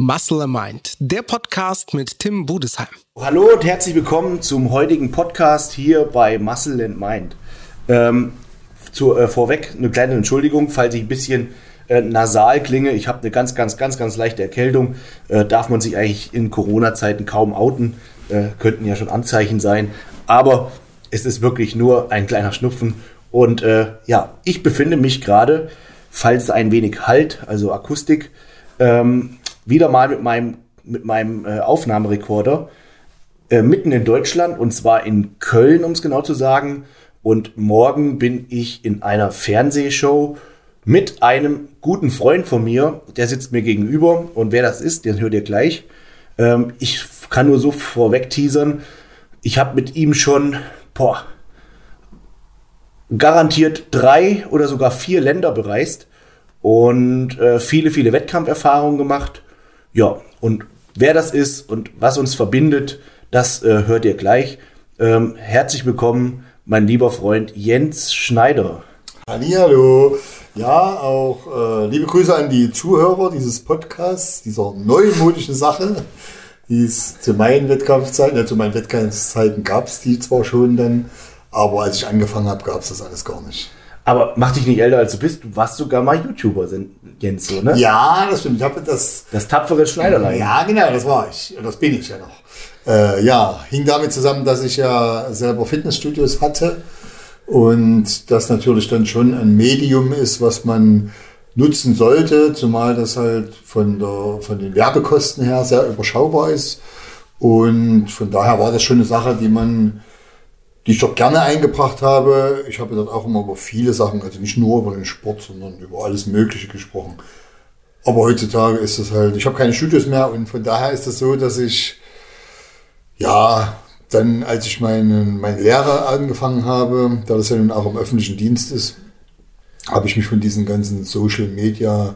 Muscle and Mind, der Podcast mit Tim Budesheim. Hallo und herzlich willkommen zum heutigen Podcast hier bei Muscle and Mind. Ähm, zu, äh, vorweg eine kleine Entschuldigung, falls ich ein bisschen äh, nasal klinge. Ich habe eine ganz, ganz, ganz, ganz leichte Erkältung. Äh, darf man sich eigentlich in Corona-Zeiten kaum outen. Äh, könnten ja schon Anzeichen sein. Aber es ist wirklich nur ein kleiner Schnupfen. Und äh, ja, ich befinde mich gerade, falls ein wenig Halt, also Akustik, ähm, wieder mal mit meinem, mit meinem äh, Aufnahmerekorder äh, mitten in Deutschland und zwar in Köln, um es genau zu sagen. Und morgen bin ich in einer Fernsehshow mit einem guten Freund von mir, der sitzt mir gegenüber und wer das ist, den hört ihr gleich. Ähm, ich kann nur so vorweg teasern. Ich habe mit ihm schon, boah, garantiert drei oder sogar vier Länder bereist und äh, viele, viele Wettkampferfahrungen gemacht. Ja, und wer das ist und was uns verbindet, das äh, hört ihr gleich. Ähm, herzlich willkommen, mein lieber Freund Jens Schneider. Hallo. Ja, auch äh, liebe Grüße an die Zuhörer dieses Podcasts, dieser neumodischen Sache, die es zu meinen Wettkampfzeiten, ja, zu meinen Wettkampfzeiten gab es die zwar schon dann, aber als ich angefangen habe, gab es das alles gar nicht. Aber mach dich nicht älter als du bist. Du warst sogar mal YouTuber, Jens, so, ne? Ja, das stimmt. Ich habe das. Das tapfere Schneiderlein. Ja, genau, das war ich. Das bin ich ja noch. Äh, ja, hing damit zusammen, dass ich ja selber Fitnessstudios hatte und das natürlich dann schon ein Medium ist, was man nutzen sollte, zumal das halt von, der, von den Werbekosten her sehr überschaubar ist. Und von daher war das schon eine Sache, die man die ich dort gerne eingebracht habe. Ich habe dort auch immer über viele Sachen, also nicht nur über den Sport, sondern über alles Mögliche gesprochen. Aber heutzutage ist es halt, ich habe keine Studios mehr und von daher ist das so, dass ich, ja, dann, als ich meinen, meine Lehre angefangen habe, da das ja nun auch im öffentlichen Dienst ist, habe ich mich von diesen ganzen Social Media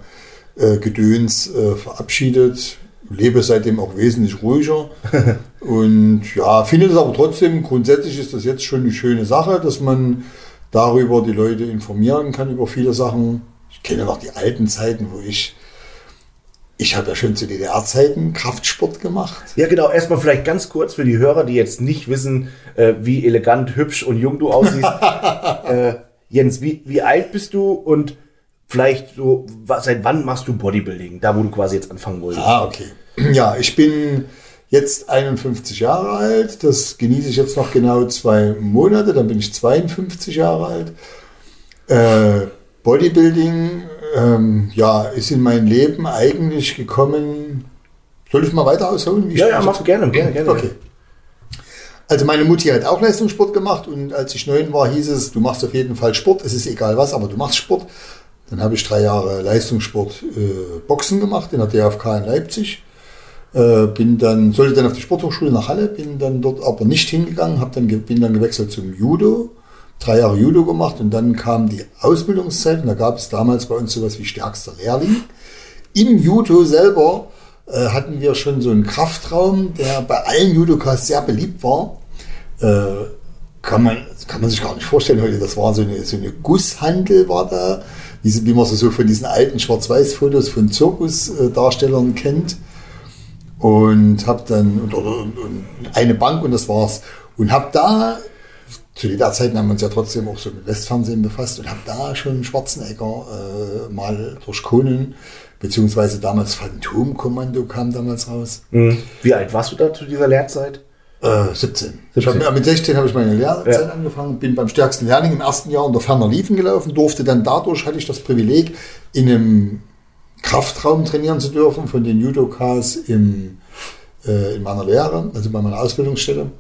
äh, Gedöns äh, verabschiedet lebe seitdem auch wesentlich ruhiger. und ja, finde es aber trotzdem, grundsätzlich ist das jetzt schon eine schöne Sache, dass man darüber die Leute informieren kann über viele Sachen. Ich kenne noch die alten Zeiten, wo ich ich habe ja schon zu DDR-Zeiten Kraftsport gemacht. Ja, genau. Erstmal vielleicht ganz kurz für die Hörer, die jetzt nicht wissen, äh, wie elegant, hübsch und jung du aussiehst. äh, Jens, wie, wie alt bist du und vielleicht so, was, seit wann machst du Bodybuilding? Da, wo du quasi jetzt anfangen wolltest. Ah, okay. Ja, ich bin jetzt 51 Jahre alt. Das genieße ich jetzt noch genau zwei Monate. Dann bin ich 52 Jahre alt. Äh, Bodybuilding, ähm, ja, ist in mein Leben eigentlich gekommen. Soll ich mal weiter ausholen? ja, ja, mach gerne, gerne, gerne. Okay. Also meine Mutti hat auch Leistungssport gemacht und als ich neun war, hieß es, du machst auf jeden Fall Sport. Es ist egal was, aber du machst Sport. Dann habe ich drei Jahre Leistungssport äh, Boxen gemacht in der DFK in Leipzig. Äh, bin dann, sollte dann auf die Sporthochschule nach Halle, bin dann dort aber nicht hingegangen, hab dann, bin dann gewechselt zum Judo, drei Jahre Judo gemacht und dann kam die Ausbildungszeit und da gab es damals bei uns sowas wie stärkster Lehrling. Im Judo selber äh, hatten wir schon so einen Kraftraum, der bei allen Judokas sehr beliebt war. Äh, kann man, kann man sich gar nicht vorstellen heute, das war so eine, so eine Gusshandel war da, wie, wie man so von diesen alten Schwarz-Weiß-Fotos von Zirkusdarstellern kennt und habe dann und, und, und, eine Bank und das war's. Und habe da, zu der Zeit haben wir uns ja trotzdem auch so mit Westfernsehen befasst und habe da schon Schwarzenegger äh, mal durch Conan, beziehungsweise damals Phantomkommando kam damals raus. Mhm. Wie alt warst du da zu dieser Lehrzeit? Äh, 17. 17. Hab, mit 16 habe ich meine Lehrzeit ja. angefangen, bin beim stärksten Lehrling im ersten Jahr unter ferner Liefen gelaufen, durfte dann dadurch, hatte ich das Privileg, in einem Kraftraum trainieren zu dürfen von den Judokas im, äh, in meiner Lehre, also bei meiner Ausbildungsstätte.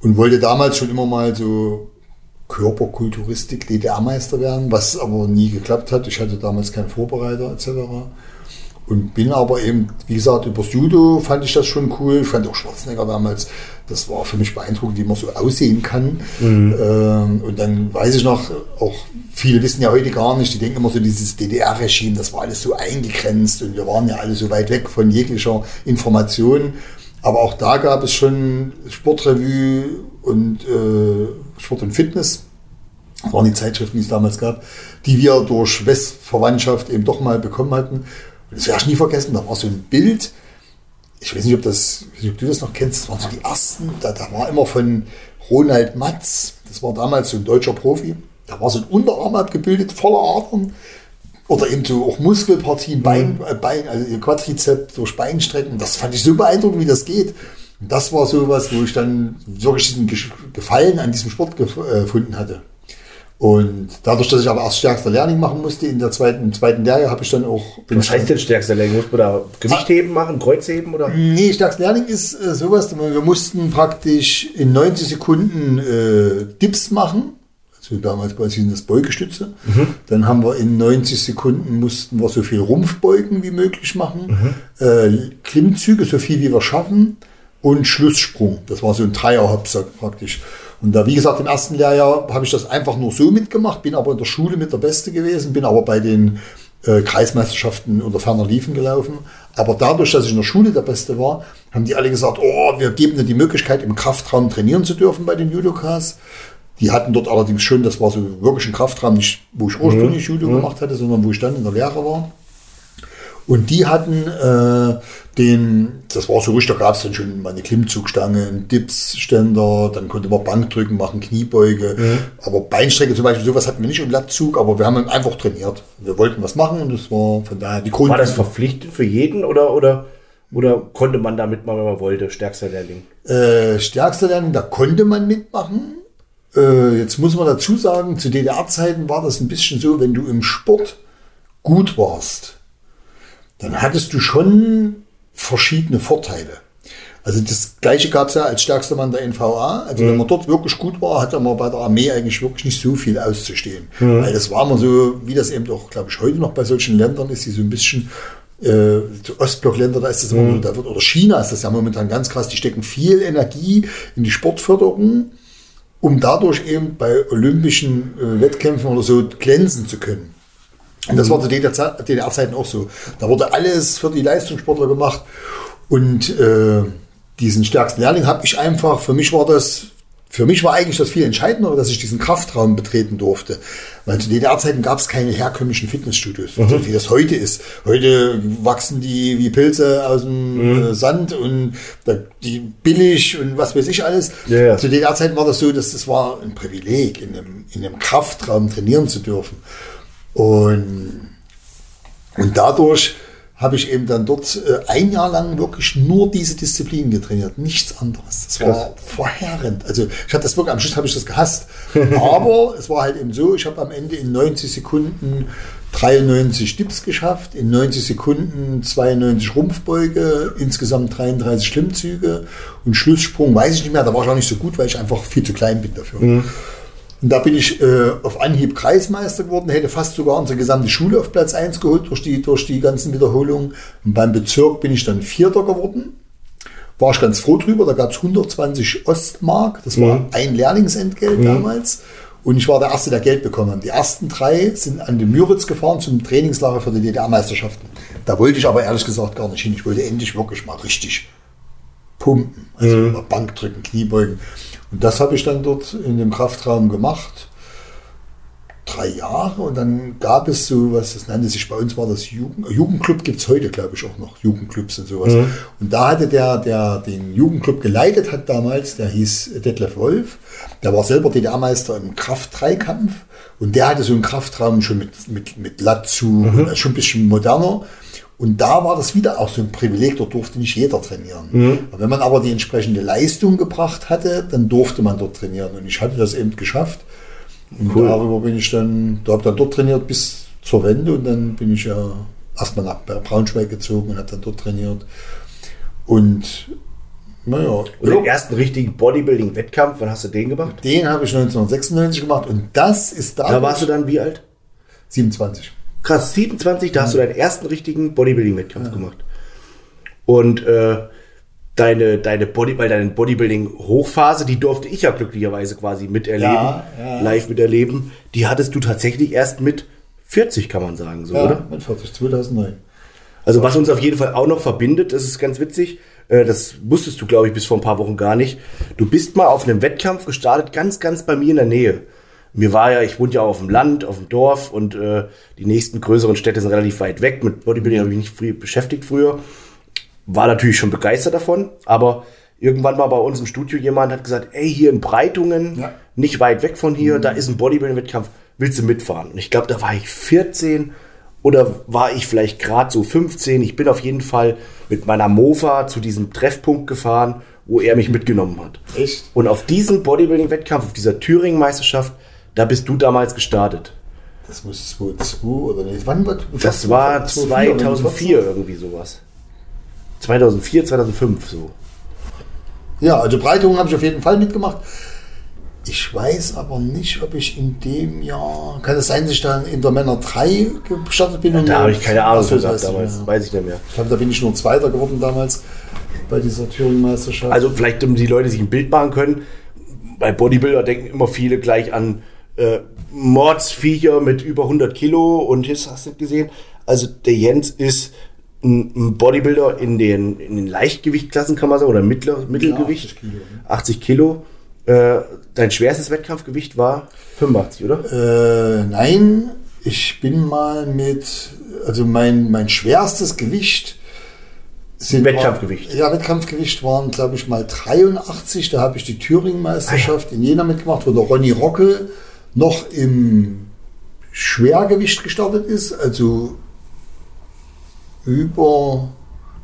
Und wollte damals schon immer mal so Körperkulturistik, DDR-Meister werden, was aber nie geklappt hat. Ich hatte damals keinen Vorbereiter etc. Und bin aber eben, wie gesagt, übers Judo fand ich das schon cool. Ich fand auch Schwarzenegger damals, das war für mich beeindruckend, wie man so aussehen kann. Mhm. Ähm, und dann weiß ich noch, auch viele wissen ja heute gar nicht, die denken immer so, dieses DDR-Regime, das war alles so eingegrenzt und wir waren ja alle so weit weg von jeglicher Information. Aber auch da gab es schon Sportrevue und äh, Sport und Fitness. Das waren die Zeitschriften, die es damals gab, die wir durch Westverwandtschaft eben doch mal bekommen hatten. Das werde ich nie vergessen, da war so ein Bild ich weiß nicht, ob, das, ob du das noch kennst, das waren so die ersten, da, da war immer von Ronald Matz, das war damals so ein deutscher Profi, da war so ein Unterarm abgebildet, voller Adern. Oder eben so auch Muskelpartien, Bein, äh, Bein, also Quadrizeps durch Beinstrecken. Das fand ich so beeindruckend, wie das geht. Und das war sowas, wo ich dann wirklich diesen Gefallen an diesem Sport äh, gefunden hatte. Und dadurch, dass ich aber erst stärkster Lehrling machen musste, in der zweiten, im zweiten Lehrjahr habe ich dann auch. Was heißt denn stärkster Lehrling? Muss man da Gewichtheben machen, Kreuzheben oder? Nee, stärkster Lehrling ist äh, sowas. Wir mussten praktisch in 90 Sekunden äh, Dips machen. Also damals bei uns das Beugestütze. Mhm. Dann haben wir in 90 Sekunden mussten wir so viel Rumpfbeugen wie möglich machen. Mhm. Äh, Klimmzüge, so viel wie wir schaffen. Und Schlusssprung. Das war so ein Dreierhopsack praktisch. Und da, wie gesagt, im ersten Lehrjahr habe ich das einfach nur so mitgemacht, bin aber in der Schule mit der Beste gewesen, bin aber bei den äh, Kreismeisterschaften oder ferner Liefen gelaufen. Aber dadurch, dass ich in der Schule der Beste war, haben die alle gesagt, oh, wir geben dir die Möglichkeit, im Kraftraum trainieren zu dürfen bei den Judokas. Die hatten dort allerdings schon, das war so wirklich ein Kraftraum, nicht wo ich ursprünglich mhm. Judo mhm. gemacht hatte, sondern wo ich dann in der Lehre war. Und die hatten äh, den, das war so richtig, da gab es dann schon mal eine Klimmzugstange, einen Dipsständer, dann konnte man Bankdrücken machen, Kniebeuge. Mhm. Aber Beinstrecke zum Beispiel, sowas hatten wir nicht und Latzug, aber wir haben einfach trainiert. Wir wollten was machen und das war von daher die Grund. War das verpflichtend für jeden oder, oder, oder konnte man da mitmachen, wenn man wollte, stärkster Lehrling? Äh, stärkster Lehrling, da konnte man mitmachen. Äh, jetzt muss man dazu sagen, zu DDR-Zeiten war das ein bisschen so, wenn du im Sport gut warst, dann hattest du schon verschiedene Vorteile. Also das Gleiche gab es ja als stärkster Mann der NVA. Also mhm. wenn man dort wirklich gut war, hatte man bei der Armee eigentlich wirklich nicht so viel auszustehen. Mhm. Weil das war immer so, wie das eben auch, glaube ich, heute noch bei solchen Ländern ist, die so ein bisschen äh, Ostblockländer, da ist das immer, mhm. da wird, oder China ist das ja momentan ganz krass, die stecken viel Energie in die Sportförderung, um dadurch eben bei olympischen äh, Wettkämpfen oder so glänzen zu können. Und das war zu DDR-Zeiten auch so. Da wurde alles für die Leistungssportler gemacht. Und äh, diesen stärksten Lehrling habe ich einfach, für mich war das, für mich war eigentlich das viel entscheidender, dass ich diesen Kraftraum betreten durfte. Weil zu DDR-Zeiten gab es keine herkömmlichen Fitnessstudios, mhm. so wie das heute ist. Heute wachsen die wie Pilze aus dem mhm. Äh, Sand und die billig und was weiß ich alles. Ja, ja. Zu DDR-Zeiten war das so, dass das war ein Privileg, in einem, in einem Kraftraum trainieren zu dürfen. Und, und dadurch habe ich eben dann dort äh, ein Jahr lang wirklich nur diese Disziplin getrainiert, nichts anderes. Das war Krass. verheerend. Also ich hatte das wirklich, am Schluss habe ich das gehasst. Aber es war halt eben so, ich habe am Ende in 90 Sekunden 93 Dips geschafft, in 90 Sekunden 92 Rumpfbeuge, insgesamt 33 Schlimmzüge und Schlusssprung weiß ich nicht mehr, da war ich auch nicht so gut, weil ich einfach viel zu klein bin dafür. Mhm. Und da bin ich äh, auf Anhieb Kreismeister geworden, hätte fast sogar unsere gesamte Schule auf Platz 1 geholt durch die, durch die ganzen Wiederholungen. Und beim Bezirk bin ich dann Vierter geworden. War ich ganz froh drüber, da gab es 120 Ostmark, das war mhm. ein Lehrlingsentgelt mhm. damals. Und ich war der Erste, der Geld bekommen hat. Die ersten drei sind an den Müritz gefahren zum Trainingslager für die DDR-Meisterschaften. Da wollte ich aber ehrlich gesagt gar nicht hin. Ich wollte endlich wirklich mal richtig pumpen. Also mhm. Bankdrücken, Kniebeugen. Und das habe ich dann dort in dem Kraftraum gemacht. Drei Jahre und dann gab es so was, das nannte sich bei uns war das Jugend, Jugendclub, gibt es heute, glaube ich, auch noch, Jugendclubs und sowas. Mhm. Und da hatte der, der den Jugendclub geleitet hat damals, der hieß Detlef Wolf, der war selber DDR-Meister im Kraft-3-Kampf und der hatte so einen Kraftraum schon mit, mit, mit Latzug, mhm. schon ein bisschen moderner. Und da war das wieder auch so ein Privileg, dort durfte nicht jeder trainieren. Mhm. Wenn man aber die entsprechende Leistung gebracht hatte, dann durfte man dort trainieren. Und ich hatte das eben geschafft. Und cool. darüber bin ich dann, da habe dann dort trainiert bis zur Wende und dann bin ich ja erstmal nach Braunschweig gezogen und habe dann dort trainiert. Und naja. Und den ersten richtigen Bodybuilding-Wettkampf, wann hast du den gemacht? Den habe ich 1996 gemacht und das ist da. Da warst du dann wie alt? 27. Krass, 27, da hast du deinen ersten richtigen Bodybuilding-Wettkampf ja. gemacht. Und äh, deine, deine, Body, weil deine Bodybuilding-Hochphase, die durfte ich ja glücklicherweise quasi miterleben, ja, ja. live miterleben. Die hattest du tatsächlich erst mit 40, kann man sagen, so, ja, oder? mit 40, 2009. Also was uns auf jeden Fall auch noch verbindet, das ist ganz witzig, äh, das wusstest du, glaube ich, bis vor ein paar Wochen gar nicht. Du bist mal auf einem Wettkampf gestartet, ganz, ganz bei mir in der Nähe mir war ja, ich wohne ja auf dem Land, auf dem Dorf und äh, die nächsten größeren Städte sind relativ weit weg. Mit Bodybuilding habe ich mich nicht früh beschäftigt früher. war natürlich schon begeistert davon, aber irgendwann war bei uns im Studio jemand, hat gesagt, ey, hier in Breitungen, Ja. nicht weit weg von hier, da ist ein Bodybuilding-Wettkampf, willst du mitfahren? Und ich glaube, da war ich 14 oder war ich vielleicht gerade so 15. Ich bin auf jeden Fall mit meiner Mofa zu diesem Treffpunkt gefahren, wo er mich mitgenommen hat. Echt? Und auf diesem Bodybuilding-Wettkampf, auf dieser Thüringen-Meisterschaft, da bist du damals gestartet. Das muss 2002 oder nicht. Wann war Das war 2004 oder 2004 irgendwie sowas. 2004, 2005 so. Ja, also Breitungen habe ich auf jeden Fall mitgemacht. Ich weiß aber nicht, ob ich in dem Jahr, kann es sein, dass ich dann in der Männer 3 gestartet bin? und Da habe ich keine Ahnung das ich damals. mehr. Weiß ich nicht mehr. Ich glaube, da bin ich nur Zweiter geworden damals bei dieser Thüringen-Meisterschaft. Also vielleicht, um die Leute sich ein Bild machen können, bei Bodybuilder denken immer viele gleich an äh, Mordsviecher mit über 100 Kilo und das hast du nicht gesehen. Also der Jens ist ein, Bodybuilder in den, in den Leichtgewichtklassen, kann man sagen, oder Mittler, Mittelgewicht. 80 Kilo, ne? 80 Kilo. Äh, dein schwerstes Wettkampfgewicht war 85, oder? Äh, nein, ich bin mal mit, also mein, mein schwerstes Gewicht sind Wettkampfgewicht. War, ja, Wettkampfgewicht waren, glaube ich, mal 83. Da habe ich die Thüringen-Meisterschaft in Jena mitgemacht, wo der Ronny Rockel noch im Schwergewicht gestartet ist, also über,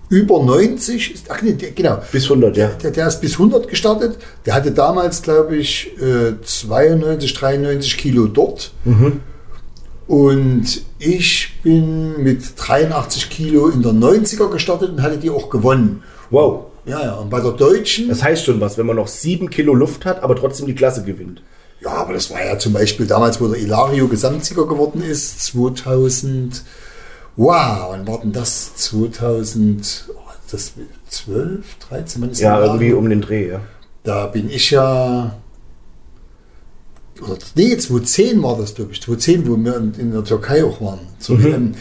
über 90. Ist, ach nee, der- genau. Bis 100, ja. Der, der ist bis 100 gestartet. Der hatte damals, glaube ich, äh, 92, 93 Kilo dort. Und ich bin mit 83 Kilo in der 90er gestartet und hatte die auch gewonnen. Wow. Ja, ja. Und bei der Deutschen, Das heißt schon was, wenn man noch 7 Kilo Luft hat, aber trotzdem die Klasse gewinnt. Ja, aber das war ja zum Beispiel damals, wo der Ilario Gesamtsieger geworden ist, 2000. Wow, wann war denn das? 2000, oh, das 12, 13, wann ist Ja, irgendwie Ilario? um den Dreh, ja. Da bin ich ja. Oder, nee, 2010 war das, glaube ich. 2010, wo wir in, in der Türkei auch waren. Zur WM.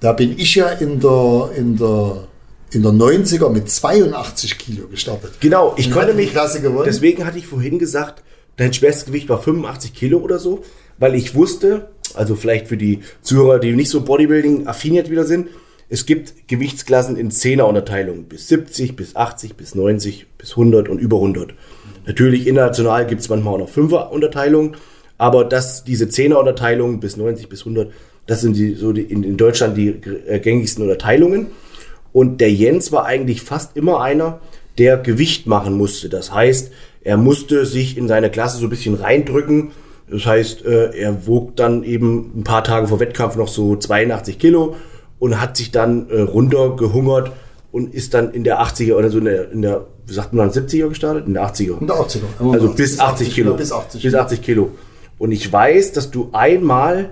Da bin ich ja in der, in der, in der 90er mit 82 Kilo gestartet. Genau, ich konnte mich. Klasse gewonnen. Deswegen hatte ich vorhin gesagt, dein schwerstes Gewicht war 85 Kilo oder so, weil ich wusste, also vielleicht für die Zuhörer, die nicht so Bodybuilding-affin jetzt wieder sind, es gibt Gewichtsklassen in 10er Unterteilungen, bis 70, bis 80, bis 90, bis 100 und über 100. Natürlich international gibt es manchmal auch noch 5er Unterteilungen, aber das, diese 10er Unterteilungen bis 90, bis 100, das sind die, so die, in, in Deutschland die äh, gängigsten Unterteilungen. Und der Jens war eigentlich fast immer einer, der Gewicht machen musste. Das heißt, er musste sich in seine Klasse so ein bisschen reindrücken. Das heißt, äh, er wog dann eben ein paar Tage vor Wettkampf noch so 82 Kilo und hat sich dann äh, runtergehungert und ist dann in der 80er oder so in der, in der wie sagt man dann, 70er gestartet? In der 80er. In der 80er. Also bis 80 Kilo. Bis 80. Bis 80 Kilo. Und ich weiß, dass du einmal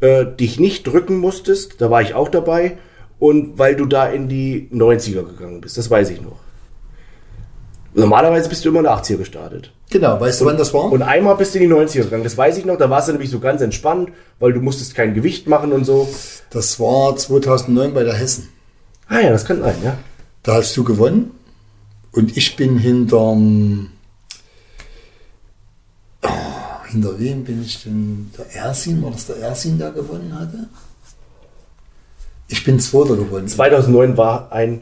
äh, dich nicht drücken musstest, da war ich auch dabei, und weil du da in die 90er gegangen bist, das weiß ich noch. Normalerweise bist du immer in der 80er gestartet. Genau, weißt du, wann das war? Und einmal bist du in die 90er gegangen, das weiß ich noch, da warst du nämlich so ganz entspannt, weil du musstest kein Gewicht machen und so. Das war 2009 bei der Hessen. Ah ja, das kann sein, ja. Da hast du gewonnen und ich bin hinterm. Oh, hinter wem bin ich denn? Der Ersin? War das der Ersin, der gewonnen hatte? Ich bin Zweiter geworden. 2009 war ein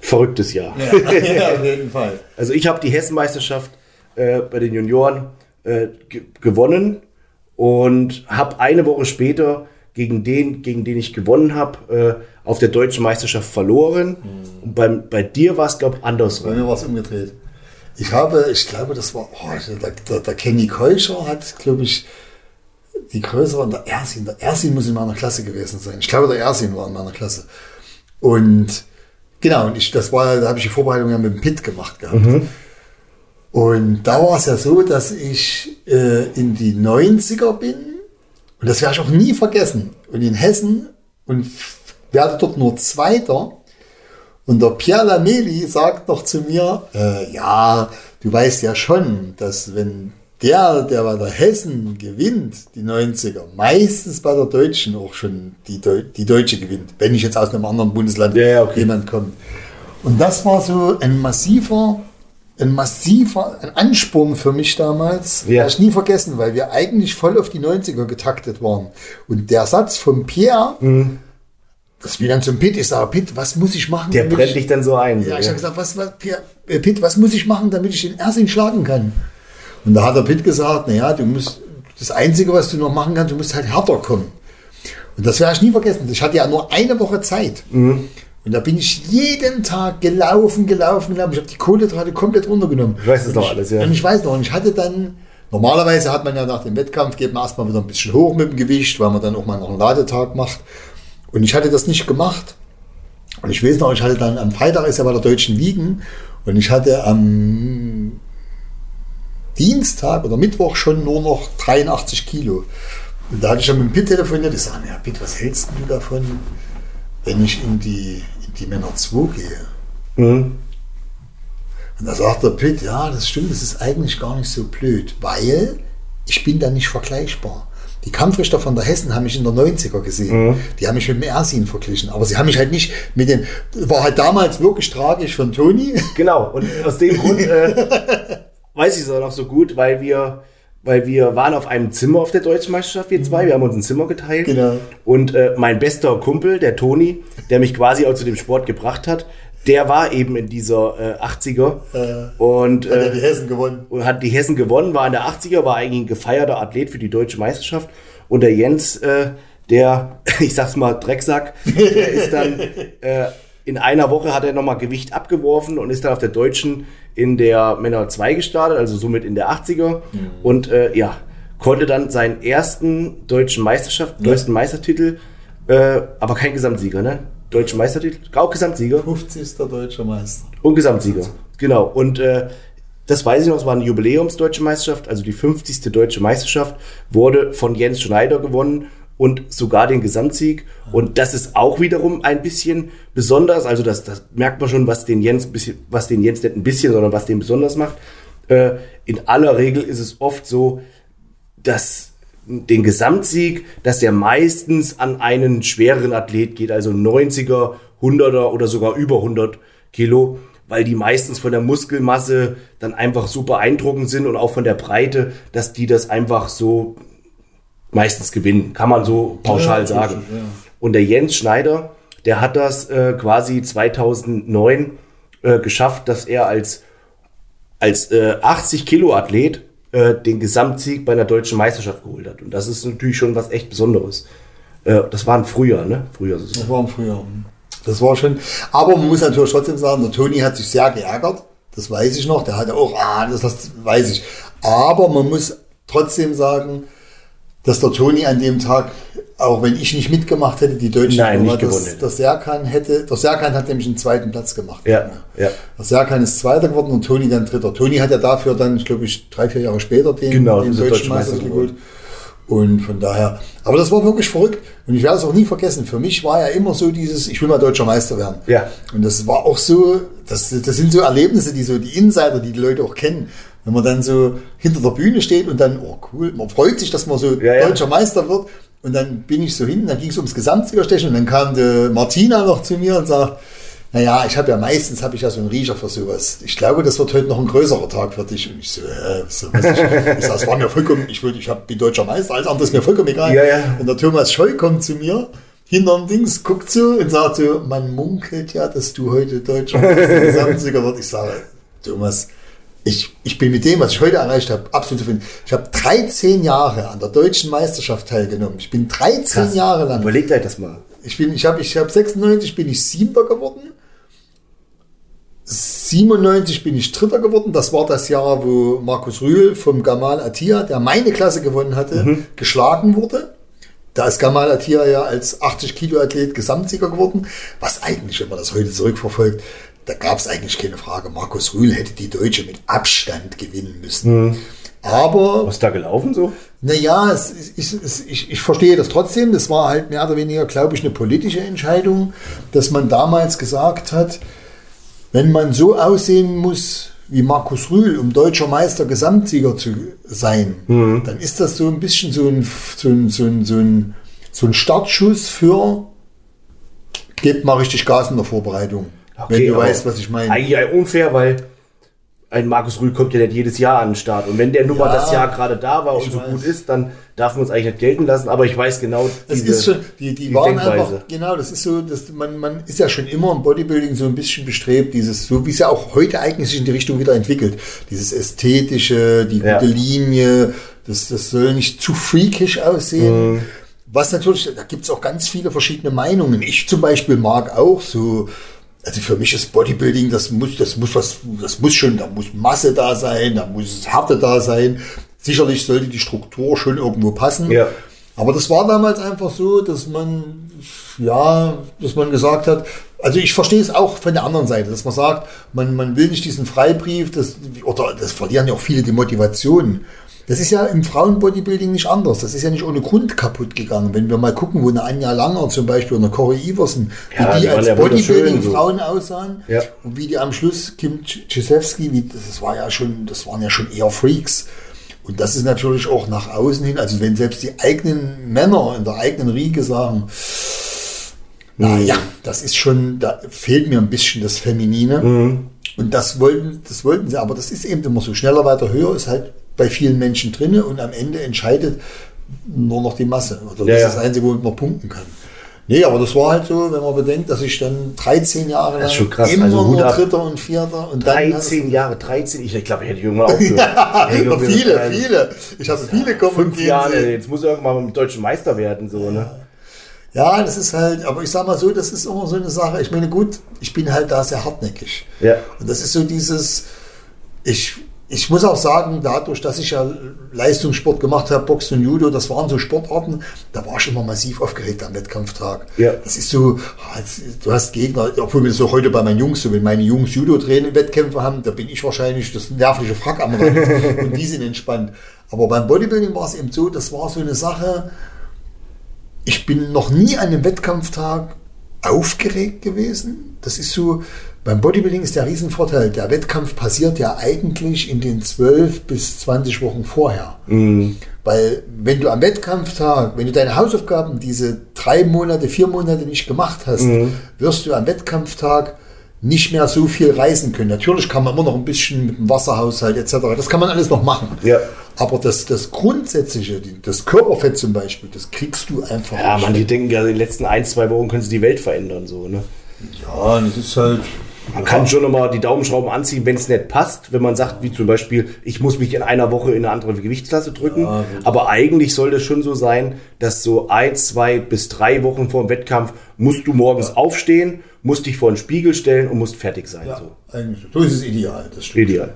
verrücktes Jahr. ja, auf jeden Fall. Also ich habe die Hessenmeisterschaft äh, bei den Junioren äh, ge gewonnen und habe eine Woche später gegen den, gegen den ich gewonnen habe, äh, auf der deutschen Meisterschaft verloren. Und beim, bei dir war es, glaube ich, Bei andersrum. mir war es umgedreht. Ich habe, ich glaube, das war, oh, der, der, der Kenny Keuscher hat, glaube ich, die größere, der Ersin, der Ersin muss in meiner Klasse gewesen sein. Ich glaube, der Ersin war in meiner Klasse. Und genau, und ich, das war, da habe ich die Vorbereitung ja mit dem Pit gemacht gehabt. Und da war es ja so, dass ich äh, in die 90er bin. Und das werde ich auch nie vergessen. Und in Hessen und werde dort nur Zweiter. Und der Pierre Lameli sagt noch zu mir, äh, ja, du weißt ja schon, dass wenn der, der bei der Hessen gewinnt, die 90er, meistens bei der Deutschen auch schon die, Deu die Deutsche gewinnt, wenn nicht jetzt aus einem anderen Bundesland Ja, okay. jemand kommt. Und das war so ein massiver, ein massiver ein Ansporn für mich damals. Ja. Werde ich nie vergessen, weil wir eigentlich voll auf die 90er getaktet waren. Und der Satz von Pierre, das bin dann zum Pitt. Ich sage, Pitt, was muss ich machen? Der brennt ich, dich dann so ein. Ja, ich ja. habe gesagt, was, was, Pierre, äh, Pitt, was muss ich machen, damit ich den Ersin schlagen kann? Und da hat der Pitt gesagt, naja, du musst, das Einzige, was du noch machen kannst, du musst halt härter kommen. Und das werde ich nie vergessen. Ich hatte ja nur eine Woche Zeit. Mhm. Und da bin ich jeden Tag gelaufen, gelaufen, gelaufen. Ich habe die Kohlenhydrate komplett runtergenommen. Ich weiß das Und noch alles, ja. Und ich weiß noch, und ich hatte dann, normalerweise hat man ja nach dem Wettkampf, geht man erstmal wieder ein bisschen hoch mit dem Gewicht, weil man dann auch mal noch einen Ladetag macht. Und ich hatte das nicht gemacht. Und ich weiß noch, ich hatte dann am Freitag ist ja bei der Deutschen Wiegen und ich hatte am Dienstag oder Mittwoch schon nur noch 83 Kilo. Und da hatte ich schon mit dem Pitt telefoniert. Ich sage, ja, Pitt, was hältst du davon, wenn ich in die, in die Männer 2 gehe? Mhm. Und da sagt der Pitt, ja, das stimmt, das ist eigentlich gar nicht so blöd, weil ich bin da nicht vergleichbar. Die Kampfrichter von der Hessen haben mich in der 90er gesehen. Die haben mich mit dem Ersin verglichen. Aber sie haben mich halt nicht mit den. War halt damals wirklich tragisch von Toni. Genau, und aus dem Grund äh, weiß ich es auch noch so gut, weil wir, weil wir waren auf einem Zimmer auf der Deutschen Meisterschaft, wir zwei, wir haben uns ein Zimmer geteilt. Genau. Und äh, mein bester Kumpel, der Toni, der mich quasi auch zu dem Sport gebracht hat, der war eben in dieser äh, 80er und, Hat äh, die Hessen gewonnen. und hat die Hessen gewonnen, war in der 80er, war eigentlich ein gefeierter Athlet für die deutsche Meisterschaft. Und der Jens, äh, der, ich sag's mal, Drecksack, der ist dann äh, in einer Woche hat er nochmal Gewicht abgeworfen und ist dann auf der Deutschen in der Männer 2 gestartet, also somit in der 80er. Und äh, ja, konnte dann seinen ersten deutschen Meisterschaft, deutschen Meistertitel, äh, aber kein Gesamtsieger, ne? Deutschen Meistertitel, auch Gesamtsieger. 50. deutscher Meister. Und Gesamtsieger. Genau. Und äh, das weiß ich noch, es war eine Jubiläumsdeutsche Meisterschaft, also die 50. deutsche Meisterschaft wurde von Jens Schneider gewonnen und sogar den Gesamtsieg. Und das ist auch wiederum ein bisschen besonders. Also das, das merkt man schon, was den Jens was den Jens nicht ein bisschen, sondern was den besonders macht. Äh, in aller Regel ist es oft so, dass den Gesamtsieg, dass der meistens an einen schwereren Athlet geht, also 90er, 100er oder sogar über 100 Kilo, weil die meistens von der Muskelmasse dann einfach so beeindruckend sind und auch von der Breite, dass die das einfach so meistens gewinnen, kann man so pauschal Ja, sagen. ja. Und der Jens Schneider, der hat das äh, quasi 2009 äh, geschafft, dass er als als äh, 80 Kilo Athlet äh, den Gesamtsieg bei einer deutschen Meisterschaft geholt hat. Und das ist natürlich schon was echt Besonderes. Äh, das war ein Frühjahr, ne? Frühjahr. es. Das war im Frühjahr. Das war schon. Aber man muss natürlich trotzdem sagen, der Toni hat sich sehr geärgert. Das weiß ich noch. Der hatte auch, ah, das, das weiß ich. Aber man muss trotzdem sagen, dass der Toni an dem Tag, auch wenn ich nicht mitgemacht hätte, die Deutschen Nein, nicht gewonnen das, hätte. der Serkan hätte, der Serkan hat nämlich einen zweiten Platz gemacht. Ja, ja. Der Serkan ist Zweiter geworden und Toni dann Dritter. Toni hat ja dafür dann, ich glaube ich, drei, vier Jahre später den, Genau, den deutschen deutsche Meister Meister geholt. Und von daher, aber das war wirklich verrückt und ich werde es auch nie vergessen. Für mich war ja immer so dieses, ich will mal deutscher Meister werden. Ja. Und das war auch so, das, das sind so Erlebnisse, die so die Insider, die die Leute auch kennen. Wenn man dann so hinter der Bühne steht und dann, oh cool, man freut sich, dass man so Ja, ja. deutscher Meister wird. Und dann bin ich so hin, dann ging es ums Gesamtsiegerstechen und dann kam die Martina noch zu mir und sagt, naja, ich habe ja meistens habe ich ja so einen Riecher für sowas. Ich glaube, das wird heute noch ein größerer Tag für dich. Und ich so, äh, so was ich, ich sag, es war mir vollkommen, ich wollte, ich hab, bin deutscher Meister, alles andere ist mir vollkommen egal. Ja, ja. Und der Thomas Scheu kommt zu mir, hinterm Dings, guckt so und sagt so, man munkelt ja, dass du heute deutscher Meister Gesamtsieger wird. Ich sage, Thomas, ich, ich bin mit dem, was ich heute erreicht habe, absolut zufrieden. Ich habe 13 Jahre an der deutschen Meisterschaft teilgenommen. Ich bin 13 Krass. Jahre lang. Überlegt euch das mal. Ich bin, ich habe, ich habe 96 bin ich Siebter geworden. 97 bin ich Dritter geworden. Das war das Jahr, wo Markus Rühl vom Gamal Attia, der meine Klasse gewonnen hatte, geschlagen wurde. Da ist Gamal Attia ja als 80 Kilo Athlet Gesamtsieger geworden. Was eigentlich, wenn man das heute zurückverfolgt, da gab es eigentlich keine Frage. Markus Rühl hätte die Deutsche mit Abstand gewinnen müssen. Aber Was ist da gelaufen so? naja, es, es, es, ich, ich verstehe das trotzdem. Das war halt mehr oder weniger, glaube ich, eine politische Entscheidung, dass man damals gesagt hat, wenn man so aussehen muss wie Markus Rühl, um deutscher Meister Gesamtsieger zu sein, dann ist das so ein bisschen so ein, so ein, so ein, so ein, so ein Startschuss für, gebt mal richtig Gas in der Vorbereitung. Wenn du weißt, was ich meine. Eigentlich unfair, weil ein Markus Rühl kommt ja nicht jedes Jahr an den Start. Und wenn der nun mal Ja, das Jahr gerade da war und so weiß. gut ist, dann darf man uns eigentlich nicht gelten lassen. Aber ich weiß genau, Das ist schon, die, die, die waren Denkweise. einfach, genau, das ist so, das, man, man ist ja schon immer im Bodybuilding so ein bisschen bestrebt, dieses, so wie es ja auch heute eigentlich sich in die Richtung wieder entwickelt, dieses Ästhetische, die Ja. gute Linie, das, das soll nicht zu freakish aussehen. Mhm. Was natürlich, da gibt es auch ganz viele verschiedene Meinungen. Ich zum Beispiel mag auch so, also für mich ist Bodybuilding, das muss, das muss was, das muss schon, da muss Masse da sein, da muss Härte da sein. Sicherlich sollte die Struktur schon irgendwo passen. Ja. Aber das war damals einfach so, dass man, ja, dass man gesagt hat, also ich verstehe es auch von der anderen Seite, dass man sagt, man, man will nicht diesen Freibrief, das, oder das verlieren ja auch viele die Motivation. Das ist ja im Frauenbodybuilding nicht anders. Das ist ja nicht ohne Grund kaputt gegangen. Wenn wir mal gucken, wo eine Anja Langer zum Beispiel oder eine Corey Iversen, wie Ja, die die als ja wunderschön so. Bodybuilding-Frauen aussahen Ja. und wie die am Schluss Kim Czesewski, wie, das war ja schon, das waren ja schon eher Freaks. Und das ist natürlich auch nach außen hin, also wenn selbst die eigenen Männer in der eigenen Riege sagen, naja, das ist schon, da fehlt mir ein bisschen das Feminine. Und das wollten, das wollten sie, aber das ist eben immer so. Schneller, weiter, höher ist halt bei vielen Menschen drin und am Ende entscheidet nur noch die Masse. Oder Ja, das ist das Einzige, womit man punkten kann. Nee, aber das war halt so, wenn man bedenkt, dass ich dann 13 Jahre lang krass. immer Also nur. Dritter und Vierter und dann 13 Jahre, 13, ich glaube, ich hätte irgendwann aufgehört. Ich Ja, irgendwie- viele, also viele. Ich habe viele kommen und Fünf Jahre, sehen. jetzt muss er irgendwann mal mit deutschen Meister werden, so, ne? Ja, das ist halt, aber ich sag mal so, das ist immer so eine Sache. Ich meine, gut, ich bin halt da sehr hartnäckig. Ja. Und das ist so dieses, ich, ich muss auch sagen, dadurch, dass ich ja Leistungssport gemacht habe, Boxen und Judo, das waren so Sportarten, da war ich immer massiv aufgeregt am Wettkampftag. Ja. Das ist so, jetzt- du hast Gegner, obwohl wir das auch heute bei meinen Jungs so, wenn meine Jungs Judo-Training-Wettkämpfe haben, da bin ich wahrscheinlich das nervliche Frack am Rand und die sind entspannt. Aber beim Bodybuilding war es eben so, das war so eine Sache, ich bin noch nie an einem Wettkampftag aufgeregt gewesen. Das ist so, beim Bodybuilding ist der Riesenvorteil, der Wettkampf passiert ja eigentlich in den 12 bis 20 Wochen vorher. Weil wenn du am Wettkampftag, wenn du deine Hausaufgaben diese drei Monate, vier Monate nicht gemacht hast, wirst du am Wettkampftag nicht mehr so viel reisen können. Natürlich kann man immer noch ein bisschen mit dem Wasserhaushalt etc. Das kann man alles noch machen. Ja. Aber das, das Grundsätzliche, das Körperfett zum Beispiel, das kriegst du einfach Ja, nicht. man, die denken ja, in den letzten ein, zwei Wochen können sie die Welt verändern, so, ne? Ja, das ist halt. Man kann schon nochmal die Daumenschrauben anziehen, wenn es nicht passt. Wenn man sagt, wie zum Beispiel, ich muss mich in einer Woche in eine andere Gewichtsklasse drücken. Aber eigentlich soll das schon so sein, dass so ein, zwei bis drei Wochen vor dem Wettkampf musst du morgens aufstehen, musst dich vor den Spiegel stellen und musst fertig sein. So. Eigentlich, so ist es ideal. Das stimmt. Ideal.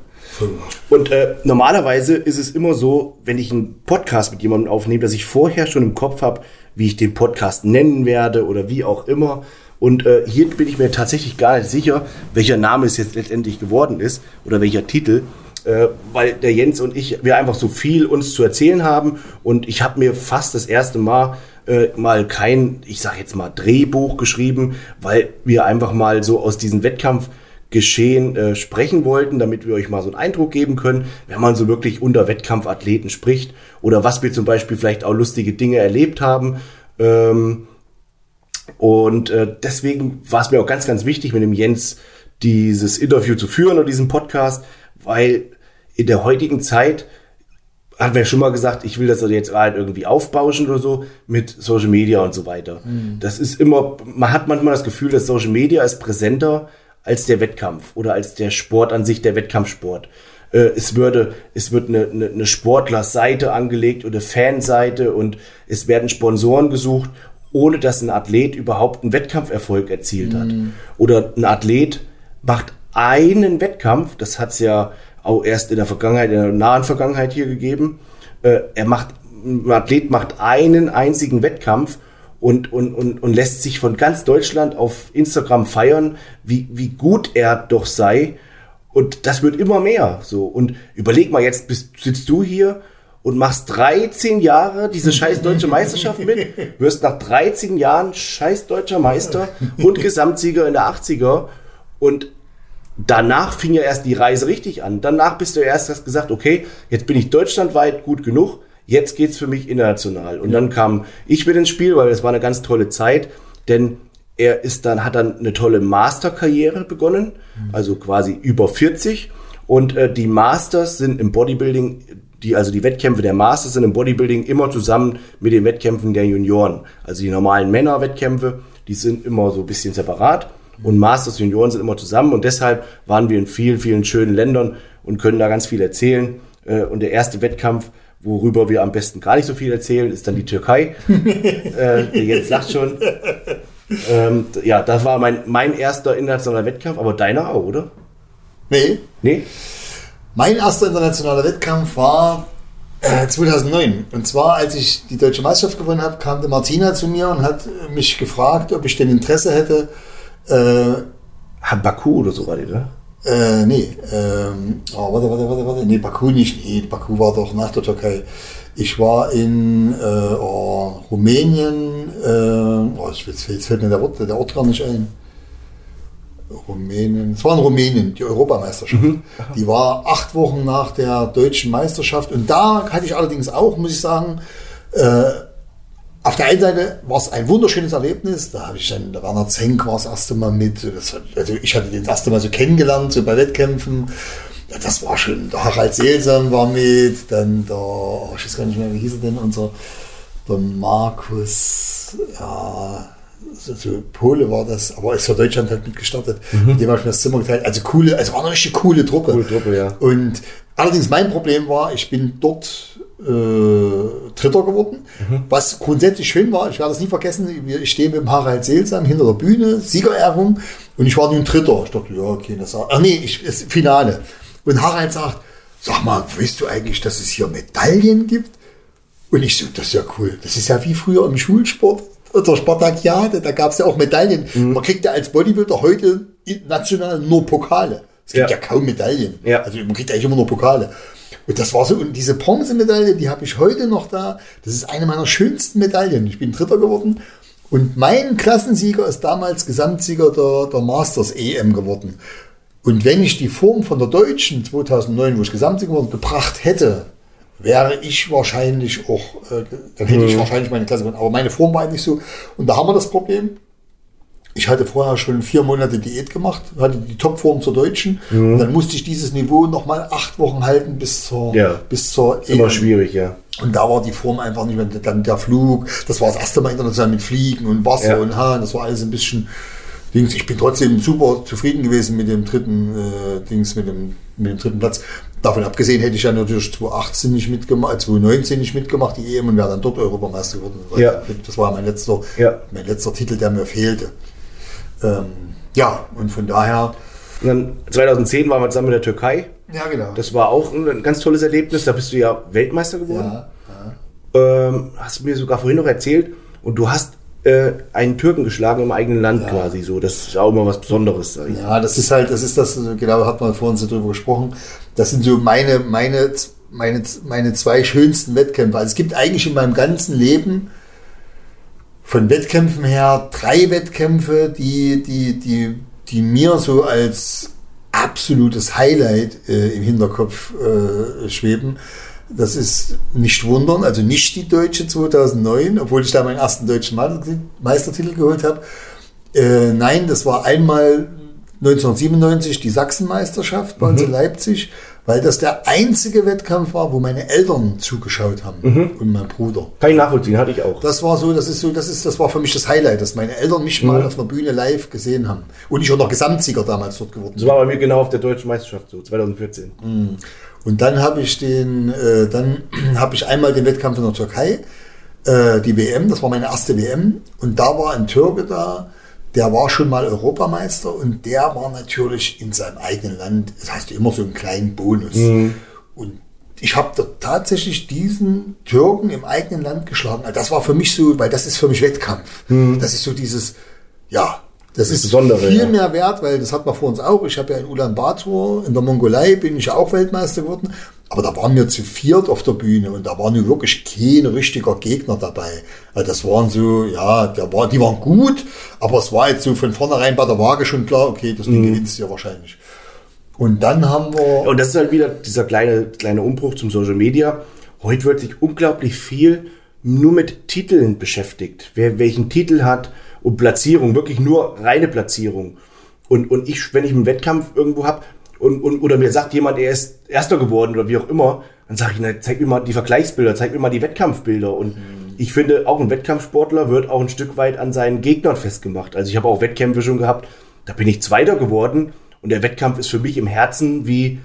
Und äh, normalerweise ist es immer so, wenn ich einen Podcast mit jemandem aufnehme, dass ich vorher schon im Kopf habe, wie ich den Podcast nennen werde oder wie auch immer. Und äh, hier bin ich mir tatsächlich gar nicht sicher, welcher Name es jetzt letztendlich geworden ist oder welcher Titel. Äh, weil der Jens und ich, wir einfach so viel uns zu erzählen haben. Und ich habe mir fast das erste Mal äh, mal kein, ich sage jetzt mal, Drehbuch geschrieben, weil wir einfach mal so aus diesem Wettkampf Geschehen äh, sprechen wollten, damit wir euch mal so einen Eindruck geben können, wenn man so wirklich unter Wettkampfathleten spricht oder was wir zum Beispiel vielleicht auch lustige Dinge erlebt haben. Ähm, und äh, deswegen war es mir auch ganz, ganz wichtig, mit dem Jens dieses Interview zu führen oder diesen Podcast, weil in der heutigen Zeit hat wir schon mal gesagt, ich will das jetzt halt irgendwie aufbauschen oder so mit Social Media und so weiter. Das ist immer, man hat manchmal das Gefühl, dass Social Media ist präsenter als der Wettkampf oder als der Sport an sich, der Wettkampfsport. Äh, es würde, es wird eine, eine, eine Sportlerseite angelegt oder Fanseite und es werden Sponsoren gesucht, ohne dass ein Athlet überhaupt einen Wettkampferfolg erzielt hat. Oder ein Athlet macht einen Wettkampf, das hat es ja auch erst in der Vergangenheit, in der nahen Vergangenheit hier gegeben. Äh, er macht, ein Athlet macht einen einzigen Wettkampf und, und, und, und lässt sich von ganz Deutschland auf Instagram feiern, wie, wie gut er doch sei. Und das wird immer mehr. So. Und überleg mal, jetzt bist, sitzt du hier und machst 13 Jahre diese scheiß deutsche Meisterschaft mit, wirst nach 13 Jahren scheiß deutscher Meister und Gesamtsieger in der 80er und danach fing ja erst die Reise richtig an. Danach bist du erst hast gesagt, okay, jetzt bin ich deutschlandweit gut genug, jetzt geht's für mich international. Und dann kam ich mit ins Spiel, weil das war eine ganz tolle Zeit, denn er ist dann, hat dann eine tolle Masterkarriere begonnen, also quasi über 40 Und äh, die Masters sind im Bodybuilding, die, also die Wettkämpfe der Masters sind im Bodybuilding immer zusammen mit den Wettkämpfen der Junioren. Also die normalen Männerwettkämpfe, die sind immer so ein bisschen separat. Und Masters Junioren sind immer zusammen. Und deshalb waren wir in vielen, vielen schönen Ländern und können da ganz viel erzählen. Äh, und der erste Wettkampf, worüber wir am besten gar nicht so viel erzählen, ist dann die Türkei. äh, der jetzt lacht schon. Ähm, ja, das war mein, mein erster internationaler Wettkampf, aber deiner auch, oder? Nee, Nee? Mein erster internationaler Wettkampf war äh, 2009. Und zwar, als ich die deutsche Meisterschaft gewonnen habe, kam der Martina zu mir und hat äh, mich gefragt, ob ich denn Interesse hätte. Äh, Ha, Baku oder so war die, ne? äh, nee, ähm, oh, warte, warte, warte, warte. Nee, Baku nicht. Nee, Baku war doch nach der Türkei. Ich war in äh, oh, Rumänien. Äh, oh, jetzt fällt mir der Ort, der Ort gar nicht ein. Rumänien. Es war in Rumänien, die Europameisterschaft. Die war acht Wochen nach der deutschen Meisterschaft. Und da hatte ich allerdings auch, muss ich sagen, äh, auf der einen Seite war es ein wunderschönes Erlebnis. Da habe ich dann, der Werner Zenk war das erste Mal mit. Das, also ich hatte den das erste Mal so kennengelernt, so bei Wettkämpfen. Ja, das war schon, der Harald Seelsam war mit, dann der, oh, ich weiß gar nicht mehr, wie hieß er denn, unser, der Markus, ja, so, so Pole war das, aber ist für Deutschland halt mitgestartet. Mit dem habe ich mir das Zimmer geteilt. Also coole, also war eine richtig coole Truppe. Coole Truppe, ja. Und allerdings mein Problem war, ich bin dort äh, Dritter geworden, was grundsätzlich schön war. Ich werde das nie vergessen. Wir- Ich stehe mit dem Harald Seelsam hinter der Bühne, Siegerehrung, und ich war nun Dritter. Ich dachte, ja, okay, das war, ach nee, ich, das Finale. Und Harald sagt, sag mal, weißt du eigentlich, dass es hier Medaillen gibt? Und ich so, das ist ja cool. Das ist ja wie früher im Schulsport oder Spartakiade, da gab es ja auch Medaillen. Man kriegt ja als Bodybuilder heute national nur Pokale. Es gibt Ja. ja, kaum Medaillen. Ja. Also man kriegt eigentlich immer nur Pokale. Und das war so, und diese Bronzemedaille, die habe ich heute noch da. Das ist eine meiner schönsten Medaillen. Ich bin Dritter geworden. Und mein Klassensieger ist damals Gesamtsieger der, der Masters EM geworden. Und wenn ich die Form von der Deutschen 2009, wo ich Gesamtsieger geworden, gebracht hätte, wäre ich wahrscheinlich auch, äh, dann hätte ich wahrscheinlich meine Klasse gewonnen. Aber meine Form war nicht so. Und da haben wir das Problem. Ich hatte vorher schon vier Monate Diät gemacht, hatte die Topform zur Deutschen. Und dann musste ich dieses Niveau nochmal acht Wochen halten bis zur, Ja. bis zur Immer schwierig, ja. Und da war die Form einfach nicht mehr. Dann der Flug, das war das erste Mal international mit Fliegen und Wasser Ja. und Hahn, das war alles ein bisschen Dings. Ich bin trotzdem super zufrieden gewesen mit dem dritten äh, Dings, mit dem, mit dem dritten Platz. Davon abgesehen hätte ich ja natürlich 2018 nicht mitgemacht, äh, 2019 nicht mitgemacht, die EM und wäre dann dort Europameister geworden. Ja. Das war mein letzter, Ja. mein letzter Titel, der mir fehlte. Ähm, ja, und von daher. Und dann 2010 waren wir zusammen in der Türkei. Ja, genau. Das war auch ein ganz tolles Erlebnis. Da bist du ja Weltmeister geworden. ja, Ähm, hast du mir sogar vorhin noch erzählt. Und du hast äh, einen Türken geschlagen im eigenen Land quasi so. Das ist auch immer was Besonderes. Ja, das ist halt, das ist das, genau, hat man vorhin so drüber gesprochen. Das sind so meine, meine, meine, meine zwei schönsten Wettkämpfe. Also es gibt eigentlich in meinem ganzen Leben von Wettkämpfen her drei Wettkämpfe, die, die, die, die mir so als absolutes Highlight äh, im Hinterkopf äh, schweben. Das ist nicht wundern, also nicht die Deutsche 2009, obwohl ich da meinen ersten deutschen Meistertitel geholt habe. Äh, nein, das war einmal 1997 die Sachsenmeisterschaft bei uns in Leipzig, weil das der einzige Wettkampf war, wo meine Eltern zugeschaut haben und mein Bruder. Kann ich nachvollziehen, hatte ich auch. Das war so, das ist so, das ist, das war für mich das Highlight, dass meine Eltern mich mal auf einer Bühne live gesehen haben. Und ich auch noch Gesamtsieger damals dort geworden Das war bei mir genau auf der deutschen Meisterschaft so, 2014. Und dann habe ich den, äh, dann habe ich einmal den Wettkampf in der Türkei, äh, die WM, das war meine erste WM. Und da war ein Türke da, der war schon mal Europameister und der war natürlich in seinem eigenen Land, das heißt immer so einen kleinen Bonus. Und ich habe tatsächlich diesen Türken im eigenen Land geschlagen. Also Das war für mich so, weil das ist für mich Wettkampf. Das ist so dieses, ja, das ist Besondere, viel ja. mehr wert, weil das hat man vor uns auch. Ich habe ja in Ulaanbaatar, in der Mongolei, bin ich ja auch Weltmeister geworden. Aber da waren wir zu viert auf der Bühne und da war nun wirklich kein richtiger Gegner dabei. Also das waren so, ja, der war, die waren gut, aber es war jetzt so von vornherein bei der Waage schon klar, okay, das Ding Mhm. gewinnst du ja wahrscheinlich. Und dann haben wir, Und das ist halt wieder dieser kleine, kleine Umbruch zum Social Media. Heute wird sich unglaublich viel nur mit Titeln beschäftigt. Wer welchen Titel hat und Platzierung, wirklich nur reine Platzierung. Und, und ich, wenn ich einen Wettkampf irgendwo habe, und, und, oder mir sagt jemand, er ist Erster geworden oder wie auch immer, dann sage ich, na, zeig mir mal die Vergleichsbilder, zeig mir mal die Wettkampfbilder. Und mhm. ich finde, auch ein Wettkampfsportler wird auch ein Stück weit an seinen Gegnern festgemacht. Also ich habe auch Wettkämpfe schon gehabt, da bin ich Zweiter geworden und der Wettkampf ist für mich im Herzen wie